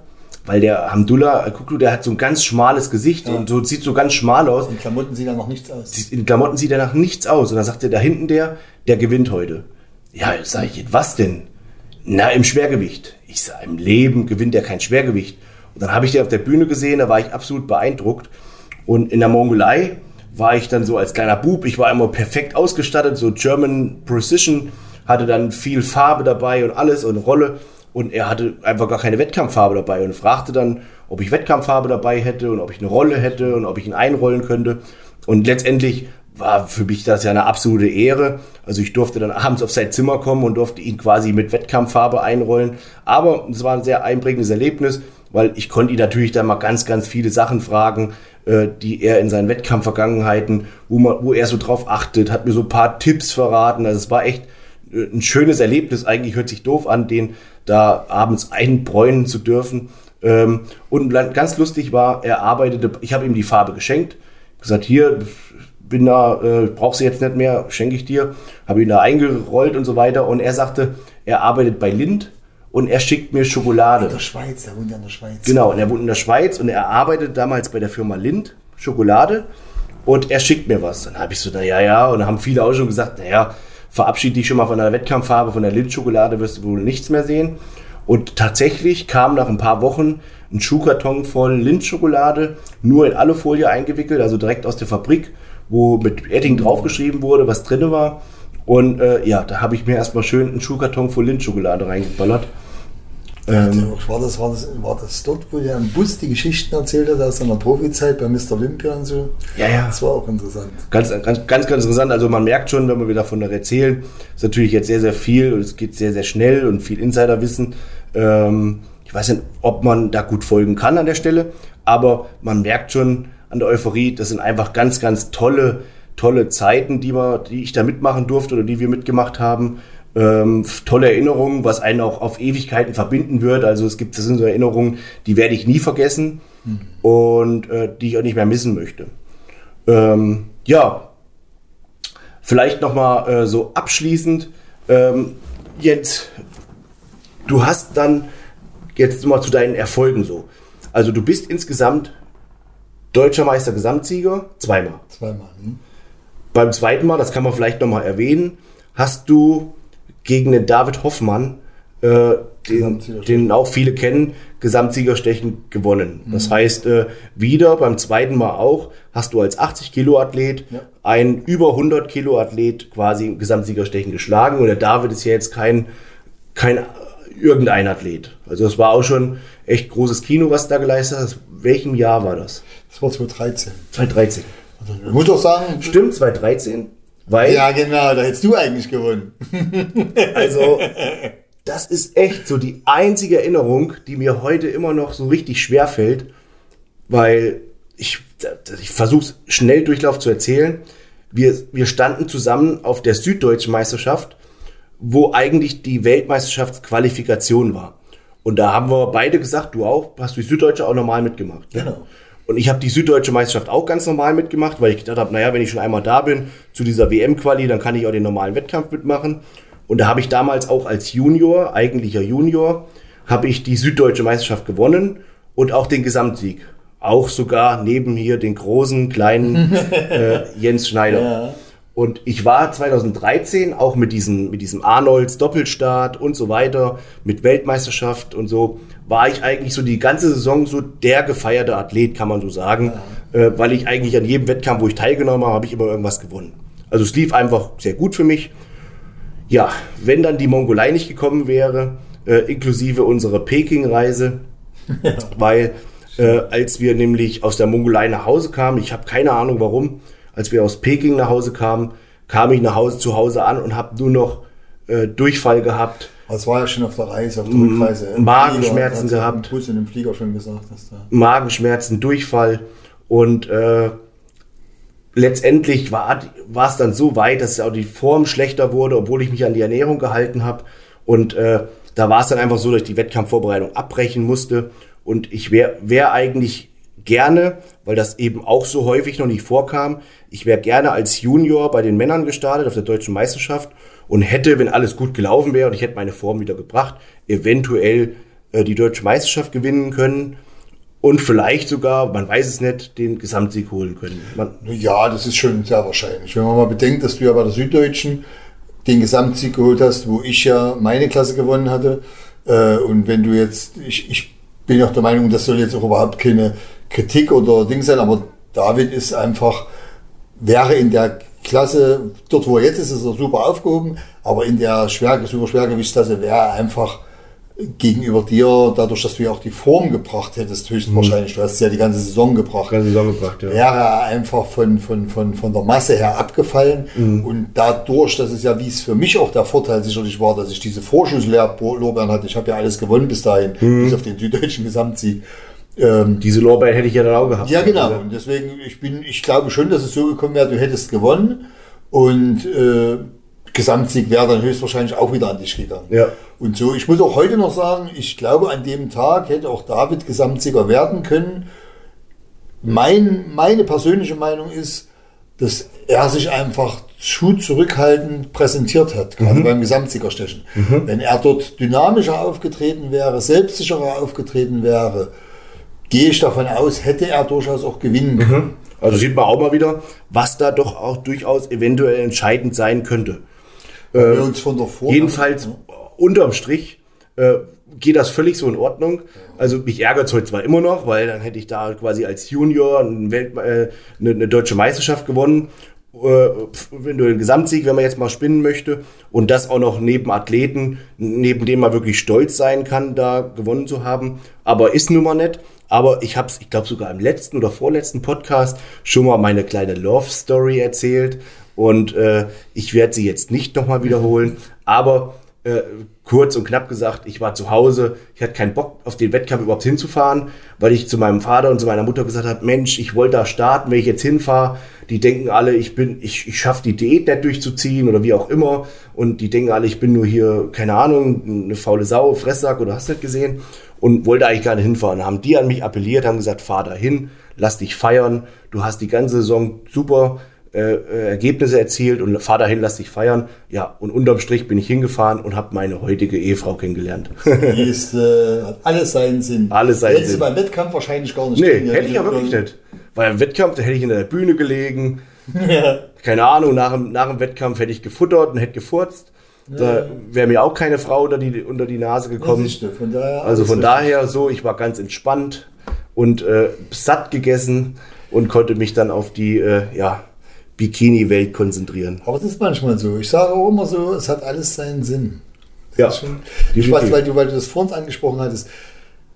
weil der Hamdullah Kuklu, der hat so ein ganz schmales Gesicht und so sieht so ganz schmal aus. In Klamotten sieht da noch nichts aus. In Klamotten sieht er nach nichts aus. Und dann sagt er, da hinten der, der gewinnt heute. Ja, sag ich, was denn? Na, im Schwergewicht. Ich sag, im Leben gewinnt er kein Schwergewicht. Und dann habe ich den auf der Bühne gesehen, da war ich absolut beeindruckt. Und in der Mongolei war ich dann so als kleiner Bub, ich war immer perfekt ausgestattet, so German Precision, hatte dann viel Farbe dabei und alles und Rolle. Und er hatte einfach gar keine Wettkampffarbe dabei und fragte dann, ob ich Wettkampffarbe dabei hätte und ob ich eine Rolle hätte und ob ich ihn einrollen könnte. Und letztendlich war für mich das ja eine absolute Ehre. Also ich durfte dann abends auf sein Zimmer kommen und durfte ihn quasi mit Wettkampffarbe einrollen. Aber es war ein sehr einprägendes Erlebnis, weil ich konnte ihn natürlich dann mal ganz, ganz viele Sachen fragen, äh, die er in seinen Wettkampfvergangenheiten, wo, man, wo er so drauf achtet, hat mir so ein paar Tipps verraten. Also es war echt äh, ein schönes Erlebnis. Eigentlich hört sich doof an, den da abends einbräunen zu dürfen. Ähm, und ganz lustig war, er arbeitete, ich habe ihm die Farbe geschenkt, gesagt, hier, bin da, äh, brauchst du jetzt nicht mehr, schenke ich dir, habe ihn da eingerollt und so weiter. Und er sagte, er arbeitet bei Lind und er schickt mir Schokolade. In der Schweiz, er wohnt ja in der Schweiz. Genau, und er wohnt in der Schweiz und er arbeitet damals bei der Firma Lind, Schokolade, und er schickt mir was. Dann habe ich so, naja, ja, und dann haben viele auch schon gesagt, naja, verabschiede dich schon mal von der Wettkampffarbe, von der Lind-Schokolade wirst du wohl nichts mehr sehen. Und tatsächlich kam nach ein paar Wochen ein Schuhkarton voll Lindschokolade, nur in Alufolie eingewickelt, also direkt aus der Fabrik, wo mit Edding draufgeschrieben wurde, was drin war. Und äh, ja, da habe ich mir erstmal schön einen Schuhkarton voll Lindschokolade reingeballert. Ähm, war, das, war, das, war das dort, wo der im Bus die Geschichten erzählt hat aus seiner Profizeit bei Mr. Olympia und so? Ja, ja. Das war auch interessant. Ganz, ganz, ganz, ganz interessant. Also man merkt schon, wenn wir wieder davon erzählen, ist natürlich jetzt sehr, sehr viel und es geht sehr, sehr schnell und viel Insiderwissen. Ähm, ich weiß nicht, ob man da gut folgen kann an der Stelle, aber man merkt schon an der Euphorie, das sind einfach ganz, ganz tolle, tolle Zeiten, die, wir, die ich da mitmachen durfte oder die wir mitgemacht haben. Ähm, tolle Erinnerungen, was einen auch auf Ewigkeiten verbinden wird. Also es gibt, das sind so Erinnerungen, die werde ich nie vergessen mhm. und äh, die ich auch nicht mehr missen möchte. Ähm, ja, vielleicht nochmal äh, so abschließend, ähm, Jens, du hast dann jetzt mal zu deinen Erfolgen so. Also du bist insgesamt deutscher Meister Gesamtsieger, zweimal. Zweimal. Hm. Beim zweiten Mal, das kann man vielleicht nochmal erwähnen, hast du gegen den David Hoffmann, äh, den, den, auch viele kennen, Gesamtsiegerstechen gewonnen. Mhm. Das heißt, äh, wieder beim zweiten Mal auch, hast du als 80 Kilo Athlet ja. einen über 100 Kilo Athlet quasi im Gesamtsiegerstechen geschlagen. Und der David ist ja jetzt kein, kein irgendein Athlet. Also das war auch schon echt großes Kino, was da geleistet hat. Welchem Jahr war das? Das war 2013. 2013. Also, ich muss doch sagen. Stimmt, 2013. Weil, ja, genau, da hättest du eigentlich gewonnen. also, das ist echt so die einzige Erinnerung, die mir heute immer noch so richtig schwer fällt, weil ich, ich versuche es schnell Durchlauf zu erzählen. Wir, wir standen zusammen auf der Süddeutschen Meisterschaft wo eigentlich die Weltmeisterschaftsqualifikation war. Und da haben wir beide gesagt, du auch, hast du die Süddeutsche auch normal mitgemacht. Ne? Genau. Und ich habe die Süddeutsche Meisterschaft auch ganz normal mitgemacht, weil ich gedacht habe, naja, wenn ich schon einmal da bin zu dieser WM-Quali, dann kann ich auch den normalen Wettkampf mitmachen. Und da habe ich damals auch als Junior, eigentlicher Junior, habe ich die Süddeutsche Meisterschaft gewonnen und auch den Gesamtsieg. Auch sogar neben hier den großen, kleinen äh, Jens Schneider. Ja. Und ich war 2013 auch mit diesem, mit diesem Arnolds Doppelstart und so weiter, mit Weltmeisterschaft und so, war ich eigentlich so die ganze Saison so der gefeierte Athlet, kann man so sagen, ja. äh, weil ich eigentlich an jedem Wettkampf, wo ich teilgenommen habe, habe ich immer irgendwas gewonnen. Also es lief einfach sehr gut für mich. Ja, wenn dann die Mongolei nicht gekommen wäre, äh, inklusive unserer Peking-Reise, ja. weil äh, als wir nämlich aus der Mongolei nach Hause kamen, ich habe keine Ahnung warum, als wir aus Peking nach Hause kamen, kam ich nach Hause zu Hause an und habe nur noch äh, Durchfall gehabt. Das war ja schon auf der Reise, auf der Rückreise. Magenschmerzen Flieger, gehabt. Bus in dem Flieger schon gesagt, dass da Magenschmerzen, Durchfall und äh, letztendlich war es dann so weit, dass auch die Form schlechter wurde, obwohl ich mich an die Ernährung gehalten habe. Und äh, da war es dann einfach so, dass ich die Wettkampfvorbereitung abbrechen musste. Und ich wäre wär eigentlich gerne, weil das eben auch so häufig noch nicht vorkam, ich wäre gerne als Junior bei den Männern gestartet auf der deutschen Meisterschaft und hätte, wenn alles gut gelaufen wäre und ich hätte meine Form wieder gebracht, eventuell äh, die deutsche Meisterschaft gewinnen können und vielleicht sogar, man weiß es nicht, den Gesamtsieg holen können. Man ja, das ist schon sehr wahrscheinlich. Wenn man mal bedenkt, dass du ja bei der Süddeutschen den Gesamtsieg geholt hast, wo ich ja meine Klasse gewonnen hatte. Äh, und wenn du jetzt, ich, ich bin auch der Meinung, das soll jetzt auch überhaupt keine Kritik oder Ding sein, aber David ist einfach, wäre in der Klasse, dort wo er jetzt ist, ist er super aufgehoben, aber in der Schwer, super Schwergewichtsklasse wäre er einfach gegenüber dir, dadurch, dass du ja auch die Form gebracht hättest, höchstwahrscheinlich, mhm. du hast ja die ganze Saison gebracht, ganze Saison gebracht ja. wäre er einfach von, von, von, von der Masse her abgefallen. Mhm. Und dadurch, das ist ja, wie es für mich auch der Vorteil sicherlich war, dass ich diese Vorschusslorbeeren hatte. Ich habe ja alles gewonnen bis dahin, mhm. bis auf den süddeutschen Gesamtsieg. Ähm, Diese Lorbeeren hätte ich ja dann auch gehabt. Ja, genau. Und deswegen, ich bin, ich glaube schon, dass es so gekommen wäre, du hättest gewonnen und äh, Gesamtsieg wäre dann höchstwahrscheinlich auch wieder an dich gegangen. Ja. Und so, ich muss auch heute noch sagen, ich glaube, an dem Tag hätte auch David Gesamtsieger werden können. Mein, meine persönliche Meinung ist, dass er sich einfach zu zurückhaltend präsentiert hat, gerade beim Gesamtsiegerstechen. Wenn er dort dynamischer aufgetreten wäre, selbstsicherer aufgetreten wäre, gehe ich davon aus, hätte er durchaus auch gewinnen können. Also sieht man auch mal wieder, was da doch auch durchaus eventuell entscheidend sein könnte. Wenn wir uns von der Vor Jedenfalls unterm Strich äh, geht das völlig so in Ordnung. Also mich ärgert es heute zwar immer noch, weil dann hätte ich da quasi als Junior eine, Welt, äh, eine, eine deutsche Meisterschaft gewonnen. Äh, wenn du den Gesamtsieg, wenn man jetzt mal spinnen möchte, und das auch noch neben Athleten, neben dem man wirklich stolz sein kann, da gewonnen zu haben. Aber ist nun mal nett. Aber ich habe es, ich glaube sogar im letzten oder vorletzten Podcast schon mal meine kleine Love Story erzählt. Und äh, ich werde sie jetzt nicht nochmal wiederholen. Aber äh, kurz und knapp gesagt, ich war zu Hause, ich hatte keinen Bock auf den Wettkampf überhaupt hinzufahren, weil ich zu meinem Vater und zu meiner Mutter gesagt habe, Mensch, ich wollte da starten, wenn ich jetzt hinfahre, die denken alle, ich bin, ich, ich schaffe die Diät nicht durchzuziehen oder wie auch immer. Und die denken alle, ich bin nur hier, keine Ahnung, eine faule Sau, Fresssack oder hast du nicht gesehen? Und wollte eigentlich gar nicht hinfahren. Haben die an mich appelliert, haben gesagt, fahr da hin, lass dich feiern, du hast die ganze Saison super äh, äh, Ergebnisse erzielt und fahr dahin, lass dich feiern. Ja, und unterm Strich bin ich hingefahren und habe meine heutige Ehefrau kennengelernt. Die ist, äh, hat alles seinen Sinn. Alles seinen Hättest Sinn. du beim Wettkampf wahrscheinlich gar nicht nee, hätte ich ja wirklich nicht. Weil im Wettkampf, da hätte ich in der Bühne gelegen. Ja. Keine Ahnung, nach dem, nach dem Wettkampf hätte ich gefuttert und hätte gefurzt. Da wäre mir auch keine Frau unter die, unter die Nase gekommen. von also von daher so, ich war ganz entspannt und äh, satt gegessen und konnte mich dann auf die äh, ja, Bikini-Welt konzentrieren. Aber das ist manchmal so. Ich sage auch immer so, es hat alles seinen Sinn. Ja, Schon, ich weiß, weil du, weil du das vor uns angesprochen hattest,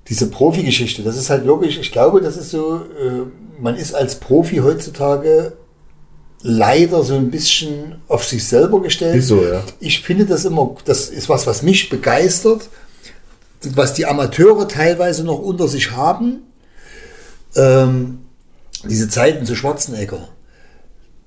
diese Profi-Geschichte, das ist halt wirklich, ich glaube, das ist so, äh, man ist als Profi heutzutage leider so ein bisschen auf sich selber gestellt. Ist so, ja. Ich finde das immer, das ist was, was mich begeistert, was die Amateure teilweise noch unter sich haben. Ähm, diese Zeiten zu Schwarzenegger.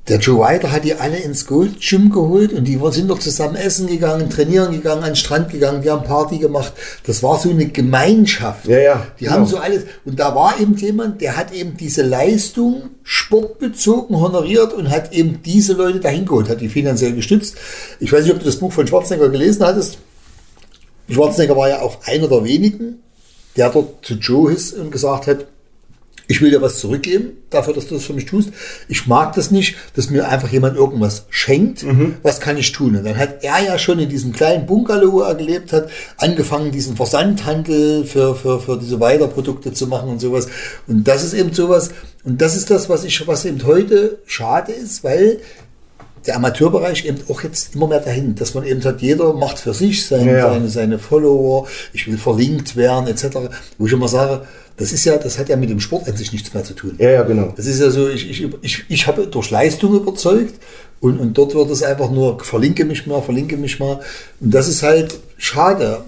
Der Joe Weider hat die alle ins Gold Gym geholt und die sind doch zusammen essen gegangen, trainieren gegangen, an den Strand gegangen, die haben Party gemacht. Das war so eine Gemeinschaft. Ja, ja, Die genau. haben so alles. Und da war eben jemand, der hat eben diese Leistung sportbezogen honoriert und hat eben diese Leute dahin geholt, hat die finanziell gestützt. Ich weiß nicht, ob du das Buch von Schwarzenegger gelesen hattest. Schwarzenegger war ja auch einer der wenigen, der dort zu Joe ist und gesagt hat, ich will dir was zurückgeben, dafür, dass du das für mich tust. Ich mag das nicht, dass mir einfach jemand irgendwas schenkt. Was kann ich tun? Und dann hat er ja schon in diesem kleinen Bungalow, wo er gelebt hat, angefangen, diesen Versandhandel für, für, für diese Weiterprodukte zu machen und sowas. Und das ist eben sowas, und das ist das, was ich, was eben heute schade ist, weil der Amateurbereich eben auch jetzt immer mehr dahin, dass man eben sagt, jeder macht für sich seine, Ja, ja. seine, seine Follower, ich will verlinkt werden, etc. Wo ich immer sage, das ist ja, das hat ja mit dem Sport an sich nichts mehr zu tun. Ja, ja, genau. Das ist ja so, ich, ich, ich, ich habe durch Leistung überzeugt und, und dort wird es einfach nur, verlinke mich mal, verlinke mich mal. Und das ist halt schade.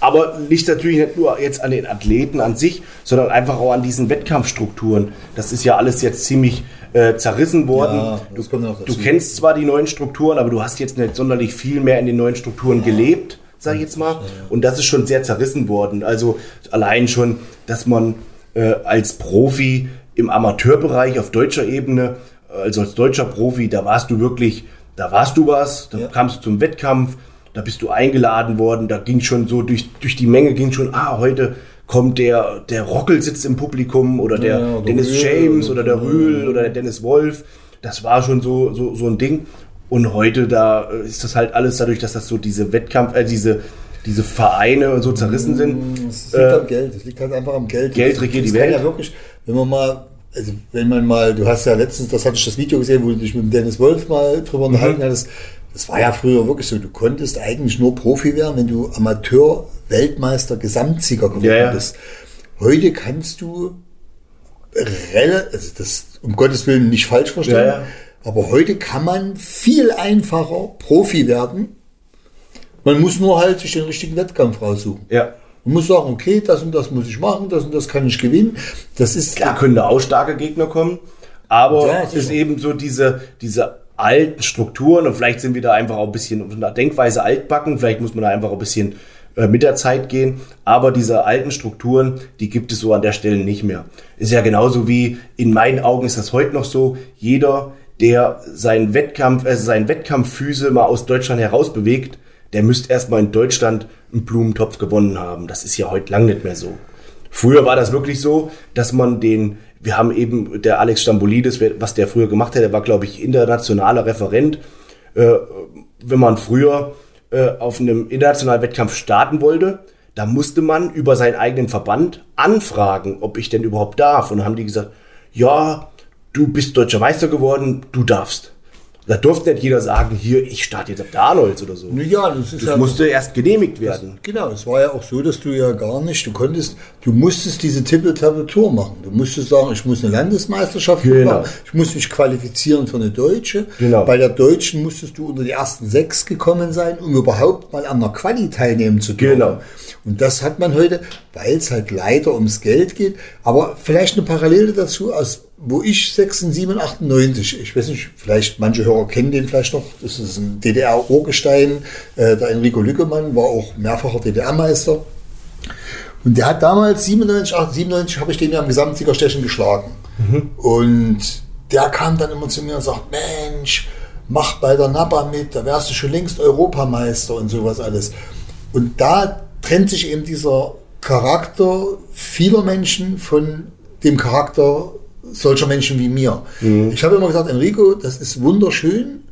Aber liegt natürlich nicht nur jetzt an den Athleten an sich, sondern einfach auch an diesen Wettkampfstrukturen. Das ist ja alles jetzt ziemlich äh, zerrissen worden. Ja, du dazu. kennst zwar die neuen Strukturen, aber du hast jetzt nicht sonderlich viel mehr in den neuen Strukturen gelebt, sag ich jetzt mal. Und das ist schon sehr zerrissen worden. Also allein schon, dass man äh, als Profi im Amateurbereich auf deutscher Ebene, also als deutscher Profi, da warst du wirklich, da warst du was, da Ja. kamst du zum Wettkampf, da bist du eingeladen worden, da ging schon so durch, durch die Menge ging schon, ah, heute kommt der, der Rockel sitzt im Publikum oder der Ja, Dennis Rühl James oder- der Rühl oder der Dennis Wolf. Das war schon so, so, so ein Ding. Und heute, da äh, ist das halt alles dadurch, dass das so diese Wettkampf, äh, diese, diese Vereine so zerrissen sind. Es liegt am Geld. Es liegt halt einfach am Geld. Geld regiert die Welt. ja wirklich, wenn man mal, also wenn man mal, du hast ja letztens, das hatte ich das Video gesehen, wo du dich mit dem Dennis Wolf mal Mhm. drüber unterhalten hattest. Das war ja früher wirklich so, du konntest eigentlich nur Profi werden, wenn du Amateur, Weltmeister, Gesamtsieger geworden Ja, ja. bist. Heute kannst du also das um Gottes Willen nicht falsch verstehen, Ja, aber heute kann man viel einfacher Profi werden. Man muss nur halt sich den richtigen Wettkampf raussuchen. Ja. Man muss sagen, okay, das und das muss ich machen, das und das kann ich gewinnen. Das ist Klar können da auch starke Gegner kommen, aber Ja, es ist eben so diese, diese alten Strukturen und vielleicht sind wir da einfach auch ein bisschen der Denkweise altbacken, vielleicht muss man da einfach ein bisschen äh, mit der Zeit gehen, aber diese alten Strukturen, die gibt es so an der Stelle nicht mehr. Ist ja genauso wie, in meinen Augen ist das heute noch so, jeder, der seinen Wettkampf, äh, seinen Wettkampffüße mal aus Deutschland heraus bewegt, der müsste erstmal in Deutschland einen Blumentopf gewonnen haben. Das ist ja heute lang nicht mehr so. Früher war das wirklich so, dass man den, wir haben eben der Alex Stambolidis, was der früher gemacht hat, der war, glaube ich, internationaler Referent. Äh, wenn man früher äh, auf einem internationalen Wettkampf starten wollte, da musste man über seinen eigenen Verband anfragen, ob ich denn überhaupt darf. Und dann haben die gesagt, ja, du bist deutscher Meister geworden, du darfst. Da durfte nicht jeder sagen, hier, ich starte jetzt auf der Arnolds oder so. Ja, das, ist das ja musste erst genehmigt werden. Das, genau, es war ja auch so, dass du ja gar nicht, du konntest, du musstest diese Tippel-Tappel-Tour machen. Du musstest sagen, ich muss eine Landesmeisterschaft Genau. machen, ich muss mich qualifizieren für eine Deutsche. Genau. Bei der Deutschen musstest du unter die ersten sechs gekommen sein, um überhaupt mal an der Quali teilnehmen zu dürfen. Genau. Und das hat man heute, weil es halt leider ums Geld geht, aber vielleicht eine Parallele dazu aus wo ich 96, 98, ich weiß nicht, vielleicht manche Hörer kennen den vielleicht noch, das ist ein DDR-Urgestein, äh, der Enrico Lückemann war auch mehrfacher DDR-Meister. Und der hat damals 97, 97 habe ich den ja im Gesamtsiegerstechen geschlagen. Und der kam dann immer zu mir und sagt, Mensch, mach bei der NAPA mit, da wärst du schon längst Europameister und sowas alles. Und da trennt sich eben dieser Charakter vieler Menschen von dem Charakter solcher Menschen wie mir. Ich habe immer gesagt, Enrico, das ist wunderschön,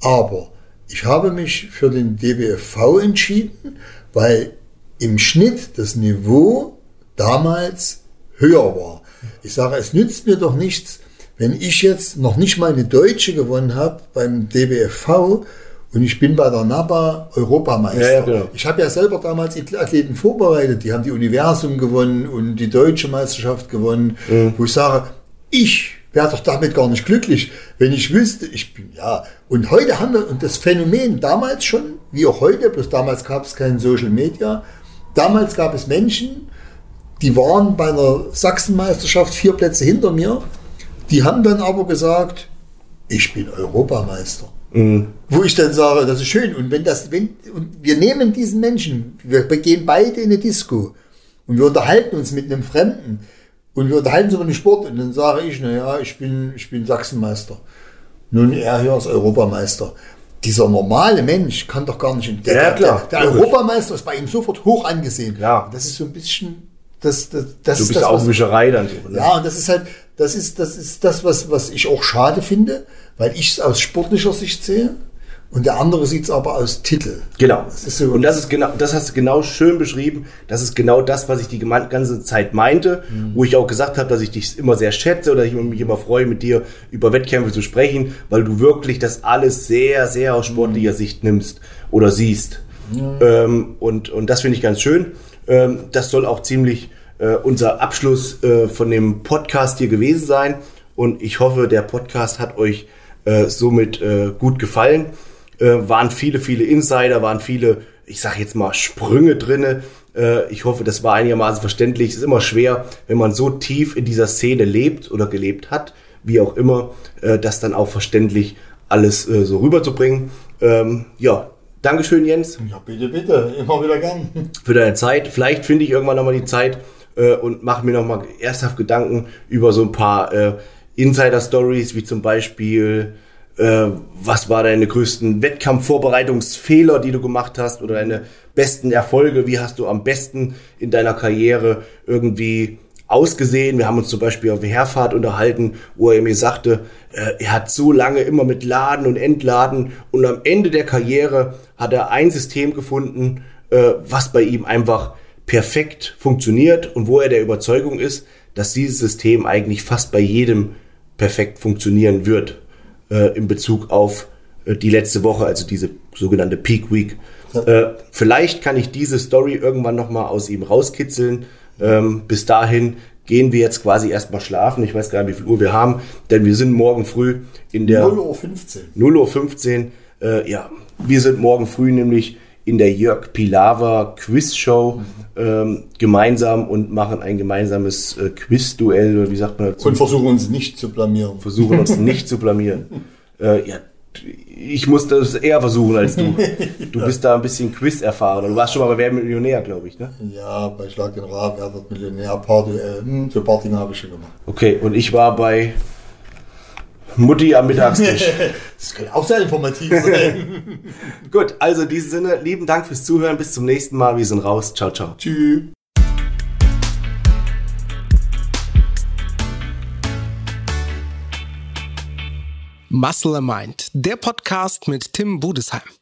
aber ich habe mich für den DBFV entschieden, weil im Schnitt das Niveau damals höher war. Ich sage, es nützt mir doch nichts, wenn ich jetzt noch nicht mal eine Deutsche gewonnen habe beim DBFV und ich bin bei der NABA Europameister. Ja, ja, genau. Ich habe ja selber damals Athleten vorbereitet, die haben die Universum gewonnen und die deutsche Meisterschaft gewonnen, Mhm. wo ich sage, ich wäre doch damit gar nicht glücklich, wenn ich wüsste, ich bin ja. Und heute haben wir, und das Phänomen damals schon, wie auch heute, bloß damals gab es kein Social Media, damals gab es Menschen, die waren bei einer Sachsenmeisterschaft vier Plätze hinter mir, die haben dann aber gesagt, ich bin Europameister. Wo ich dann sage, das ist schön. Und wenn das, wenn, und wir nehmen diesen Menschen, wir gehen beide in eine Disco und wir unterhalten uns mit einem Fremden und wir unterhalten uns über den Sport und dann sage ich, naja, ich bin, ich bin Sachsenmeister. Nun, er hier ist Europameister. Dieser normale Mensch kann doch gar nicht. Der, Ja, klar. Der, der Europameister ist bei ihm sofort hoch angesehen. Klar. Das ist so ein bisschen, das, das, das Du ist bist das, auch was- Wischerei dann so. Ne? ja, und das ist halt, das ist, das ist das, was, was ich auch schade finde, weil ich es aus sportlicher Sicht sehe und der andere sieht es aber aus Titel. Genau. Das so- und das ist genau, das hast du genau schön beschrieben. Das ist genau das, was ich die ganze Zeit meinte, wo ich auch gesagt habe, dass ich dich immer sehr schätze oder ich mich immer freue, mit dir über Wettkämpfe zu sprechen, weil du wirklich das alles sehr, sehr aus sportlicher Sicht nimmst oder siehst. Ähm, und, und das finde ich ganz schön. Ähm, das soll auch ziemlich äh, unser Abschluss äh, von dem Podcast hier gewesen sein. Und ich hoffe, der Podcast hat euch äh, somit äh, gut gefallen. Äh, waren viele, viele Insider, waren viele, ich sage jetzt mal, Sprünge drinne. Äh, ich hoffe, das war einigermaßen verständlich. Es ist immer schwer, wenn man so tief in dieser Szene lebt oder gelebt hat, wie auch immer, äh, das dann auch verständlich alles äh, so rüberzubringen. Ähm, ja, Dankeschön, Jens Ja, bitte, bitte, immer wieder gern. für deine Zeit. Vielleicht finde ich irgendwann nochmal die Zeit äh, und mache mir nochmal ernsthaft Gedanken über so ein paar äh, Insider-Stories, wie zum Beispiel, äh, was war deine größten Wettkampfvorbereitungsfehler, die du gemacht hast oder deine besten Erfolge? Wie hast du am besten in deiner Karriere irgendwie ausgesehen? Wir haben uns zum Beispiel auf der Herfahrt unterhalten, wo er mir sagte, äh, er hat so lange immer mit Laden und Entladen und am Ende der Karriere hat er ein System gefunden, äh, was bei ihm einfach perfekt funktioniert und wo er der Überzeugung ist, dass dieses System eigentlich fast bei jedem perfekt funktionieren wird äh, in Bezug auf äh, die letzte Woche, also diese sogenannte Peak Week. Äh, vielleicht kann ich diese Story irgendwann nochmal aus ihm rauskitzeln. Ähm, bis dahin gehen wir jetzt quasi erstmal schlafen. Ich weiß gar nicht, wie viel Uhr wir haben, denn wir sind morgen früh in der 0 Uhr 15. 0.15 Uhr. Äh, ja, wir sind morgen früh nämlich in der Jörg Pilawa Quiz-Show ähm, gemeinsam und machen ein gemeinsames äh, Quiz-Duell, oder wie sagt man dazu? Und versuchen uns nicht zu blamieren. versuchen uns nicht zu blamieren. Äh, ja, ich muss das eher versuchen als du. Du bist da ein bisschen Quiz erfahren. Du warst schon mal bei Wer Millionär, glaube ich, ne? Ja, bei Schlag den Raab, wer wird Millionär, Party, äh, hm, so Partien habe ich schon gemacht. Okay, und ich war bei Mutti am Mittagstisch. Das könnte auch sehr informativ sein. Gut, also in diesem Sinne, lieben Dank fürs Zuhören. Bis zum nächsten Mal. Wir sind raus. Ciao, ciao. Tschüss. Muscle and Mind, der Podcast mit Tim Budesheim.